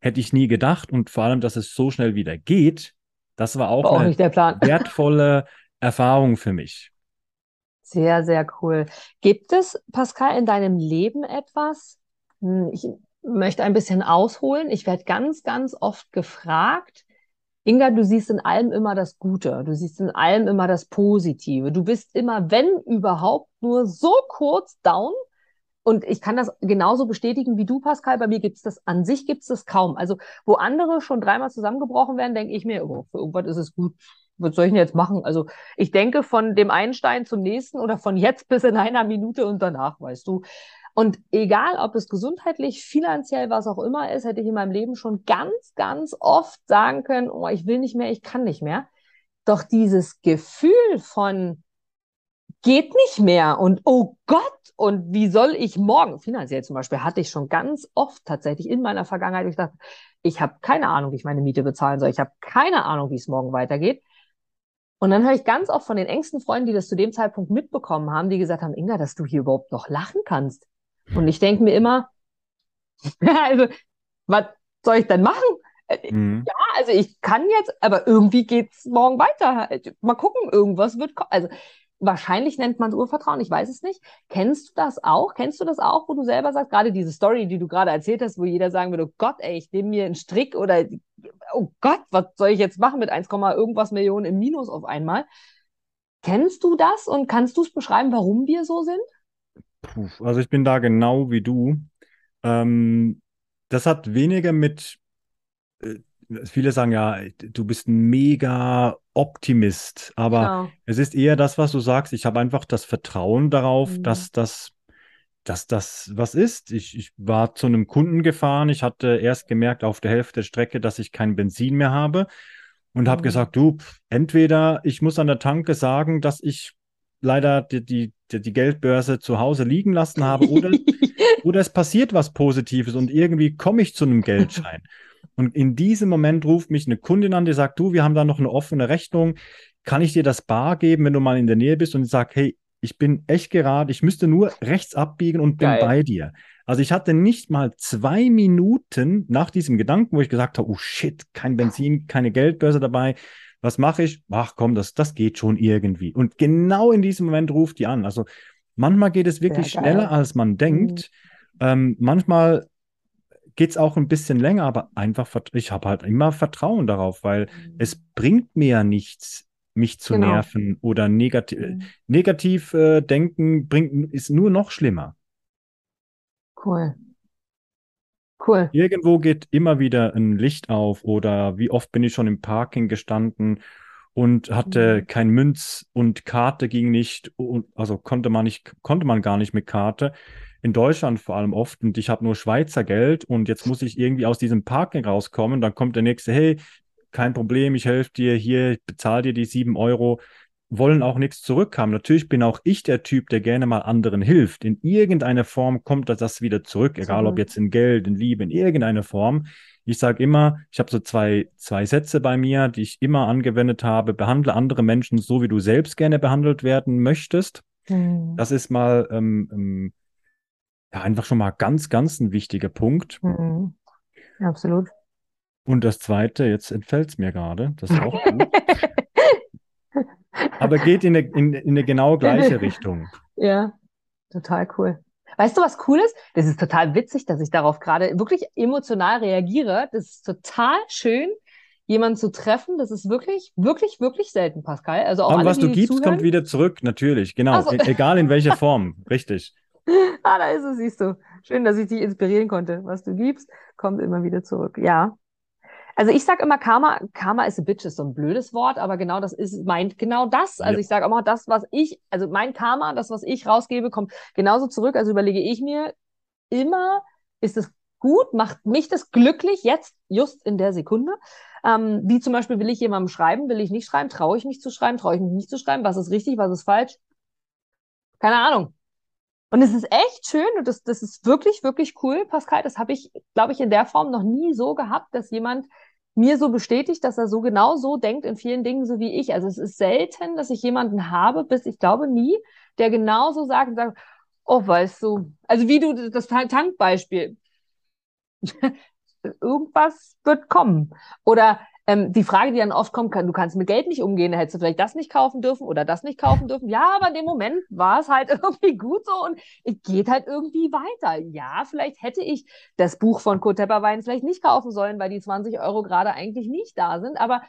hätte ich nie gedacht und vor allem, dass es so schnell wieder geht, das war auch War auch eine nicht der Plan. wertvolle [LAUGHS] Erfahrung für mich. Sehr, sehr cool. Gibt es, Pascal, in deinem Leben etwas? Hm, Ich möchte ein bisschen ausholen. Ich werde ganz, ganz oft gefragt, Inga, du siehst in allem immer das Gute. Du siehst in allem immer das Positive. Du bist immer, wenn überhaupt, nur so kurz down. Und ich kann das genauso bestätigen wie du, Pascal. Bei mir gibt es das, an sich gibt es das kaum. Also, wo andere schon dreimal zusammengebrochen werden, denke ich mir, oh, für irgendwas ist es gut. Was soll ich denn jetzt machen? Also, ich denke von dem einen Stein zum nächsten oder von jetzt bis in einer Minute und danach, weißt du. Und egal, ob es gesundheitlich, finanziell, was auch immer ist, hätte ich in meinem Leben schon ganz, ganz oft sagen können, oh, ich will nicht mehr, ich kann nicht mehr. Doch dieses Gefühl von geht nicht mehr und oh Gott, und wie soll ich morgen, finanziell zum Beispiel, hatte ich schon ganz oft tatsächlich in meiner Vergangenheit, ich dachte, ich habe keine Ahnung, wie ich meine Miete bezahlen soll, ich habe keine Ahnung, wie es morgen weitergeht. Und dann höre ich ganz oft von den engsten Freunden, die das zu dem Zeitpunkt mitbekommen haben, die gesagt haben, Inga, dass du hier überhaupt noch lachen kannst. Und ich denke mir immer, [LAUGHS] also, was soll ich denn machen? Äh, Mhm. Ja, also ich kann jetzt, aber irgendwie geht's morgen weiter. Mal gucken, irgendwas wird kommen. Also wahrscheinlich nennt man es Urvertrauen, ich weiß es nicht. Kennst du das auch? Kennst du das auch, wo du selber sagst, gerade diese Story, die du gerade erzählt hast, wo jeder sagen würde, oh Gott, ey, ich nehme mir einen Strick oder oh Gott, was soll ich jetzt machen mit 1, irgendwas Millionen im Minus auf einmal? Kennst du das und kannst du es beschreiben, warum wir so sind? Puh, also ich bin da genau wie du. Ähm, das hat weniger mit, äh, viele sagen ja, du bist ein mega Optimist, aber Genau. es ist eher das, was du sagst. Ich habe einfach das Vertrauen darauf, Mhm. dass das, dass das was ist. Ich, ich war zu einem Kunden gefahren. Ich hatte erst gemerkt auf der Hälfte der Strecke, dass ich kein Benzin mehr habe und habe Mhm. gesagt, du, entweder ich muss an der Tanke sagen, dass ich leider die, die, die, die Geldbörse zu Hause liegen lassen habe oder [LAUGHS] oder es passiert was Positives und irgendwie komme ich zu einem Geldschein. Und in diesem Moment ruft mich eine Kundin an, die sagt, du, wir haben da noch eine offene Rechnung. Kann ich dir das bar geben, wenn du mal in der Nähe bist? Und ich sage, hey, ich bin echt gerade, ich müsste nur rechts abbiegen und bin Geil. bei dir. Also ich hatte nicht mal zwei Minuten nach diesem Gedanken, wo ich gesagt habe, oh shit, kein Benzin, keine Geldbörse dabei. Was mache ich? Ach komm, das, das geht schon irgendwie. Und genau in diesem Moment ruft die an. Also manchmal geht es wirklich schneller, als man denkt. Ähm, manchmal geht es auch ein bisschen länger, aber einfach, ich habe halt immer Vertrauen darauf, weil es bringt mir ja nichts, mich zu Genau. nerven oder negativ, Mhm. negativ äh, denken bringt, ist nur noch schlimmer. Cool. Cool. Irgendwo geht immer wieder ein Licht auf oder wie oft bin ich schon im Parking gestanden und hatte Mhm. kein Münz und Karte ging nicht, und, also konnte man nicht, konnte man gar nicht mit Karte. In Deutschland vor allem oft und ich habe nur Schweizer Geld und jetzt muss ich irgendwie aus diesem Parking rauskommen. Dann kommt der nächste, hey, kein Problem, ich helfe dir hier, ich bezahle dir die sieben Euro. wollen auch nichts zurückhaben. Natürlich bin auch ich der Typ, der gerne mal anderen hilft. In irgendeiner Form kommt das wieder zurück, egal ob jetzt in Geld, in Liebe, in irgendeiner Form. Ich sage immer, ich habe so zwei, zwei Sätze bei mir, die ich immer angewendet habe. Behandle andere Menschen so, wie du selbst gerne behandelt werden möchtest. Mhm. Das ist mal ähm, ähm, ja, einfach schon mal ganz, ganz ein wichtiger Punkt. Mhm. Absolut. Und das zweite, jetzt entfällt es mir gerade, das ist auch gut. [LAUGHS] Aber geht in eine, in, in eine genau gleiche Richtung. Ja, total cool. Weißt du, was cool ist? Das ist total witzig, dass ich darauf gerade wirklich emotional reagiere. Das ist total schön, jemanden zu treffen. Das ist wirklich, wirklich, wirklich selten, Pascal. Also auch Aber alle, was du gibst, zuhören. kommt wieder zurück, natürlich. Genau. So. E egal in welcher Form. [LAUGHS] Richtig. [LAUGHS] ah, da ist es, siehst du. Schön, dass ich dich inspirieren konnte. Was du gibst, kommt immer wieder zurück. Ja. Also ich sage immer, Karma, Karma is a bitch ist so ein blödes Wort, aber genau das ist, meint genau das. Also ja. ich sage immer, das, was ich, also mein Karma, das, was ich rausgebe, kommt genauso zurück. Also überlege ich mir immer, ist es gut, macht mich das glücklich jetzt, just in der Sekunde? Ähm, wie zum Beispiel, will ich jemandem schreiben, will ich nicht schreiben, traue ich mich zu schreiben, traue ich mich nicht zu schreiben, was ist richtig, was ist falsch? Keine Ahnung. Und es ist echt schön und das, das ist wirklich, wirklich cool, Pascal. Das habe ich, glaube ich, in der Form noch nie so gehabt, dass jemand mir so bestätigt, dass er so genau so denkt in vielen Dingen, so wie ich. Also es ist selten, dass ich jemanden habe, bis ich glaube nie, der genauso sagt und sagt, oh, weißt du, also wie du das Tankbeispiel. [LAUGHS] Irgendwas wird kommen. Oder ähm, die Frage, die dann oft kommt, kann, du kannst mit Geld nicht umgehen, hättest du vielleicht das nicht kaufen dürfen oder das nicht kaufen dürfen. Ja, aber in dem Moment war es halt [LAUGHS] irgendwie gut so und es geht halt irgendwie weiter. Ja, vielleicht hätte ich das Buch von Kurt Tepperwein vielleicht nicht kaufen sollen, weil die 20 Euro gerade eigentlich nicht da sind, aber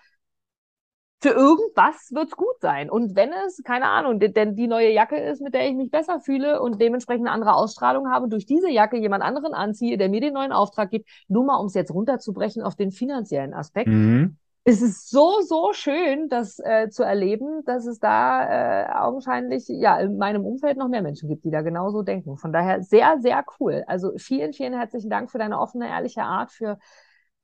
für irgendwas wird es gut sein. Und wenn es, keine Ahnung, denn die neue Jacke ist, mit der ich mich besser fühle und dementsprechend eine andere Ausstrahlung habe, durch diese Jacke jemand anderen anziehe, der mir den neuen Auftrag gibt, nur mal um es jetzt runterzubrechen auf den finanziellen Aspekt. Mhm. Es ist so, so schön, das äh, zu erleben, dass es da äh, augenscheinlich ja in meinem Umfeld noch mehr Menschen gibt, die da genauso denken. Von daher sehr, sehr cool. Also vielen, vielen herzlichen Dank für deine offene, ehrliche Art, für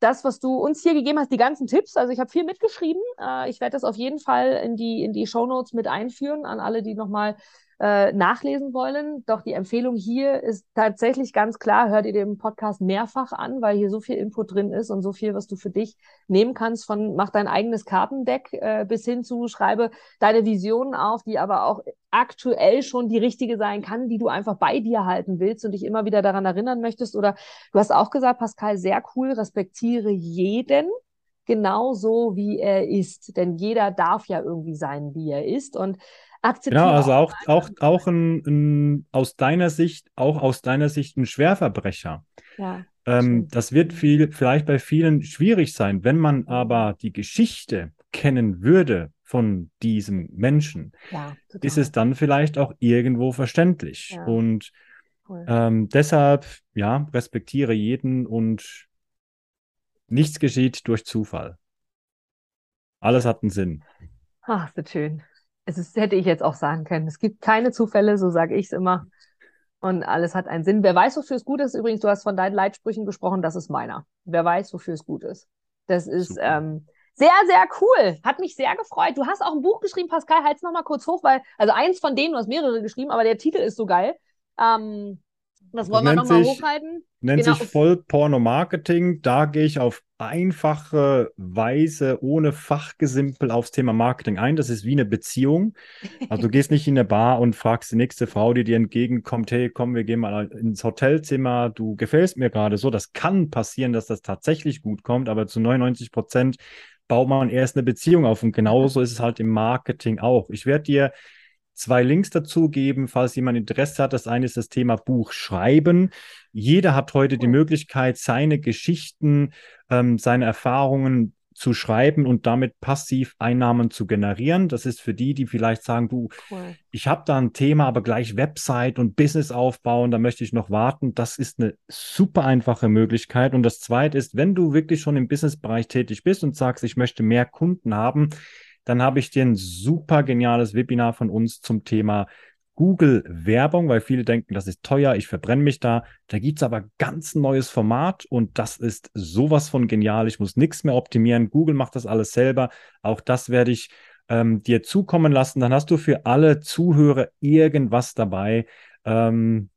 das, was du uns hier gegeben hast, die ganzen Tipps. Also ich habe viel mitgeschrieben. Äh, ich werde das auf jeden Fall in die, in die Show Notes mit einführen an alle, die nochmal äh, nachlesen wollen. Doch die Empfehlung hier ist tatsächlich ganz klar, hör dir den Podcast mehrfach an, weil hier so viel Input drin ist und so viel, was du für dich nehmen kannst, von mach dein eigenes Kartendeck äh, bis hin zu schreibe deine Visionen auf, die aber auch aktuell schon die richtige sein kann, die du einfach bei dir halten willst und dich immer wieder daran erinnern möchtest. Oder du hast auch gesagt, Pascal, sehr cool, respektiere jeden genauso wie er ist. Denn jeder darf ja irgendwie sein, wie er ist. Und akzeptieren. Genau, also auch, auch, auch ein, ein, aus deiner Sicht, auch aus deiner Sicht ein Schwerverbrecher. Ja. Ähm, das wird viel, vielleicht bei vielen schwierig sein. Wenn man aber die Geschichte kennen würde von diesem Menschen, ja, ist es dann vielleicht auch irgendwo verständlich. Ja. Und cool. ähm, deshalb, ja, respektiere jeden und nichts geschieht durch Zufall. Alles hat einen Sinn. Ach, das schön es ist, hätte ich jetzt auch sagen können. Es gibt keine Zufälle, so sage ich es immer. Und alles hat einen Sinn. Wer weiß, wofür es gut ist, übrigens, du hast von deinen Leitsprüchen gesprochen, das ist meiner. Wer weiß, wofür es gut ist. Das ist ähm, sehr, sehr cool. Hat mich sehr gefreut. Du hast auch ein Buch geschrieben, Pascal, halt's noch mal kurz hoch, weil, also eins von denen, du hast mehrere geschrieben, aber der Titel ist so geil. Ähm, das wollen das wir nochmal hochhalten. Nennt genau. sich Vollporno-Marketing. Da gehe ich auf einfache Weise, ohne Fachgesimpel aufs Thema Marketing ein. Das ist wie eine Beziehung. Also du gehst nicht in eine Bar und fragst die nächste Frau, die dir entgegenkommt, hey, komm, wir gehen mal ins Hotelzimmer, du gefällst mir gerade so. Das kann passieren, dass das tatsächlich gut kommt, aber zu 99 Prozent baut man erst eine Beziehung auf. Und genauso ist es halt im Marketing auch. Ich werde dir zwei Links dazu geben, falls jemand Interesse hat. Das eine ist das Thema Buch schreiben. Jeder hat heute die Möglichkeit, seine Geschichten, ähm, seine Erfahrungen zu schreiben und damit passiv Einnahmen zu generieren. Das ist für die, die vielleicht sagen, du, cool. ich habe da ein Thema, aber gleich Website und Business aufbauen, da möchte ich noch warten. Das ist eine super einfache Möglichkeit. Und das Zweite ist, wenn du wirklich schon im Businessbereich tätig bist und sagst, ich möchte mehr Kunden haben, dann habe ich dir ein super geniales Webinar von uns zum Thema Google Werbung, weil viele denken, das ist teuer, ich verbrenne mich da. Da gibt es aber ganz neues Format und das ist sowas von genial. Ich muss nichts mehr optimieren. Google macht das alles selber. Auch das werde ich ähm, dir zukommen lassen. Dann hast du für alle Zuhörer irgendwas dabei, ähm,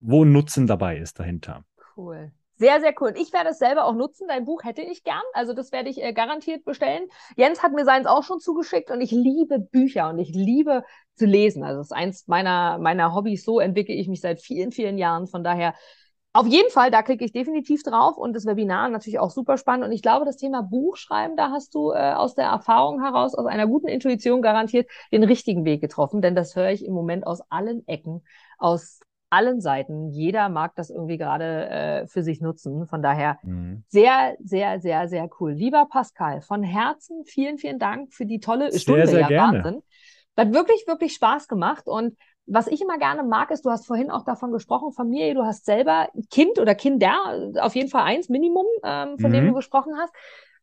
wo Nutzen dabei ist dahinter. Cool. Sehr, sehr cool. Ich werde es selber auch nutzen. Dein Buch hätte ich gern. Also das werde ich äh, garantiert bestellen. Jens hat mir seins auch schon zugeschickt und ich liebe Bücher und ich liebe zu lesen. Also das ist eins meiner, meiner Hobbys. So entwickle ich mich seit vielen, vielen Jahren. Von daher auf jeden Fall, da klicke ich definitiv drauf und das Webinar natürlich auch super spannend. Und ich glaube, das Thema Buchschreiben, da hast du äh, aus der Erfahrung heraus, aus einer guten Intuition garantiert den richtigen Weg getroffen. Denn das höre ich im Moment aus allen Ecken, aus allen Seiten. Jeder mag das irgendwie gerade äh, für sich nutzen. Von daher mhm. sehr, sehr, sehr, sehr cool. Lieber Pascal, von Herzen vielen, vielen Dank für die tolle sehr, Stunde. Sehr ja, gerne. Wahnsinn. Das hat wirklich, wirklich Spaß gemacht. Und was ich immer gerne mag, ist, du hast vorhin auch davon gesprochen, Familie, du hast selber Kind oder Kinder, auf jeden Fall eins Minimum, ähm, von mhm. dem du gesprochen hast.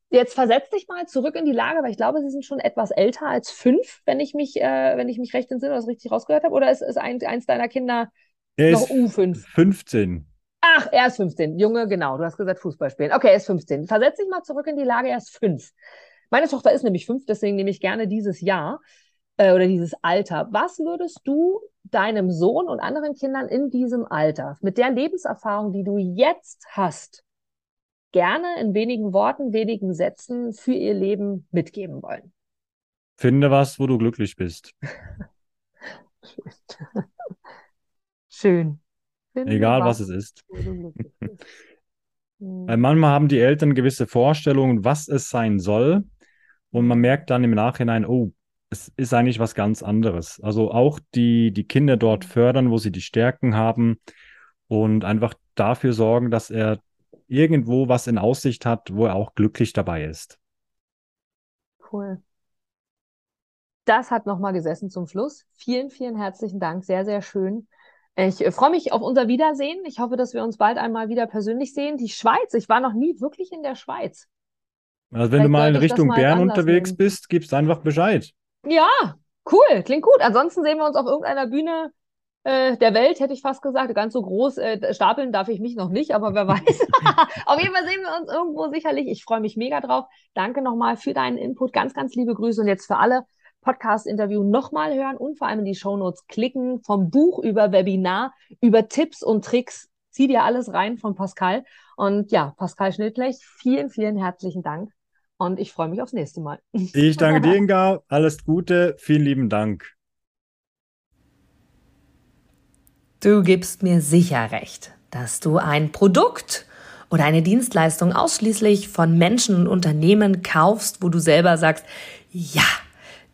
Jetzt versetz dich mal zurück in die Lage, weil ich glaube, sie sind schon etwas älter als fünf, wenn ich mich, äh, wenn ich mich recht entsinne oder das richtig rausgehört habe. Oder ist, ist ein, eins deiner Kinder er noch U5. 15. Ach, er ist 15. Junge, genau. Du hast gesagt Fußball spielen. Okay, er ist 15. Versetz dich mal zurück in die Lage, er ist fünf. Meine Tochter ist nämlich fünf, deswegen nehme ich gerne dieses Jahr äh, oder dieses Alter. Was würdest du deinem Sohn und anderen Kindern in diesem Alter, mit der Lebenserfahrung, die du jetzt hast, gerne in wenigen Worten, wenigen Sätzen für ihr Leben mitgeben wollen? Finde was, wo du glücklich bist. [LAUGHS] Schön. Finde Egal was, was es ist. [LAUGHS] Weil manchmal haben die Eltern gewisse Vorstellungen, was es sein soll. Und man merkt dann im Nachhinein, oh, es ist eigentlich was ganz anderes. Also auch die, die Kinder dort fördern, wo sie die Stärken haben und einfach dafür sorgen, dass er irgendwo was in Aussicht hat, wo er auch glücklich dabei ist. Cool. Das hat nochmal gesessen zum Schluss. Vielen, vielen herzlichen Dank. Sehr, sehr schön. Ich äh, freue mich auf unser Wiedersehen. Ich hoffe, dass wir uns bald einmal wieder persönlich sehen. Die Schweiz, ich war noch nie wirklich in der Schweiz. Also wenn Vielleicht du mal in Richtung Bern unterwegs nehmen. bist, gibst einfach Bescheid. Ja, cool, klingt gut. Ansonsten sehen wir uns auf irgendeiner Bühne äh, der Welt, hätte ich fast gesagt. Ganz so groß äh, stapeln darf ich mich noch nicht, aber wer weiß. [LAUGHS] auf jeden Fall sehen wir uns irgendwo sicherlich. Ich freue mich mega drauf. Danke nochmal für deinen Input. Ganz, ganz liebe Grüße. Und jetzt für alle, Podcast-Interview nochmal hören und vor allem in die Shownotes klicken. Vom Buch über Webinar, über Tipps und Tricks. Zieh dir alles rein von Pascal. Und ja, Pascal Schnittlech, vielen, vielen herzlichen Dank. Und ich freue mich aufs nächste Mal. Ich danke dir, Inga. [LAUGHS] Alles Gute. Vielen lieben Dank. Du gibst mir sicher recht, dass du ein Produkt oder eine Dienstleistung ausschließlich von Menschen und Unternehmen kaufst, wo du selber sagst, ja,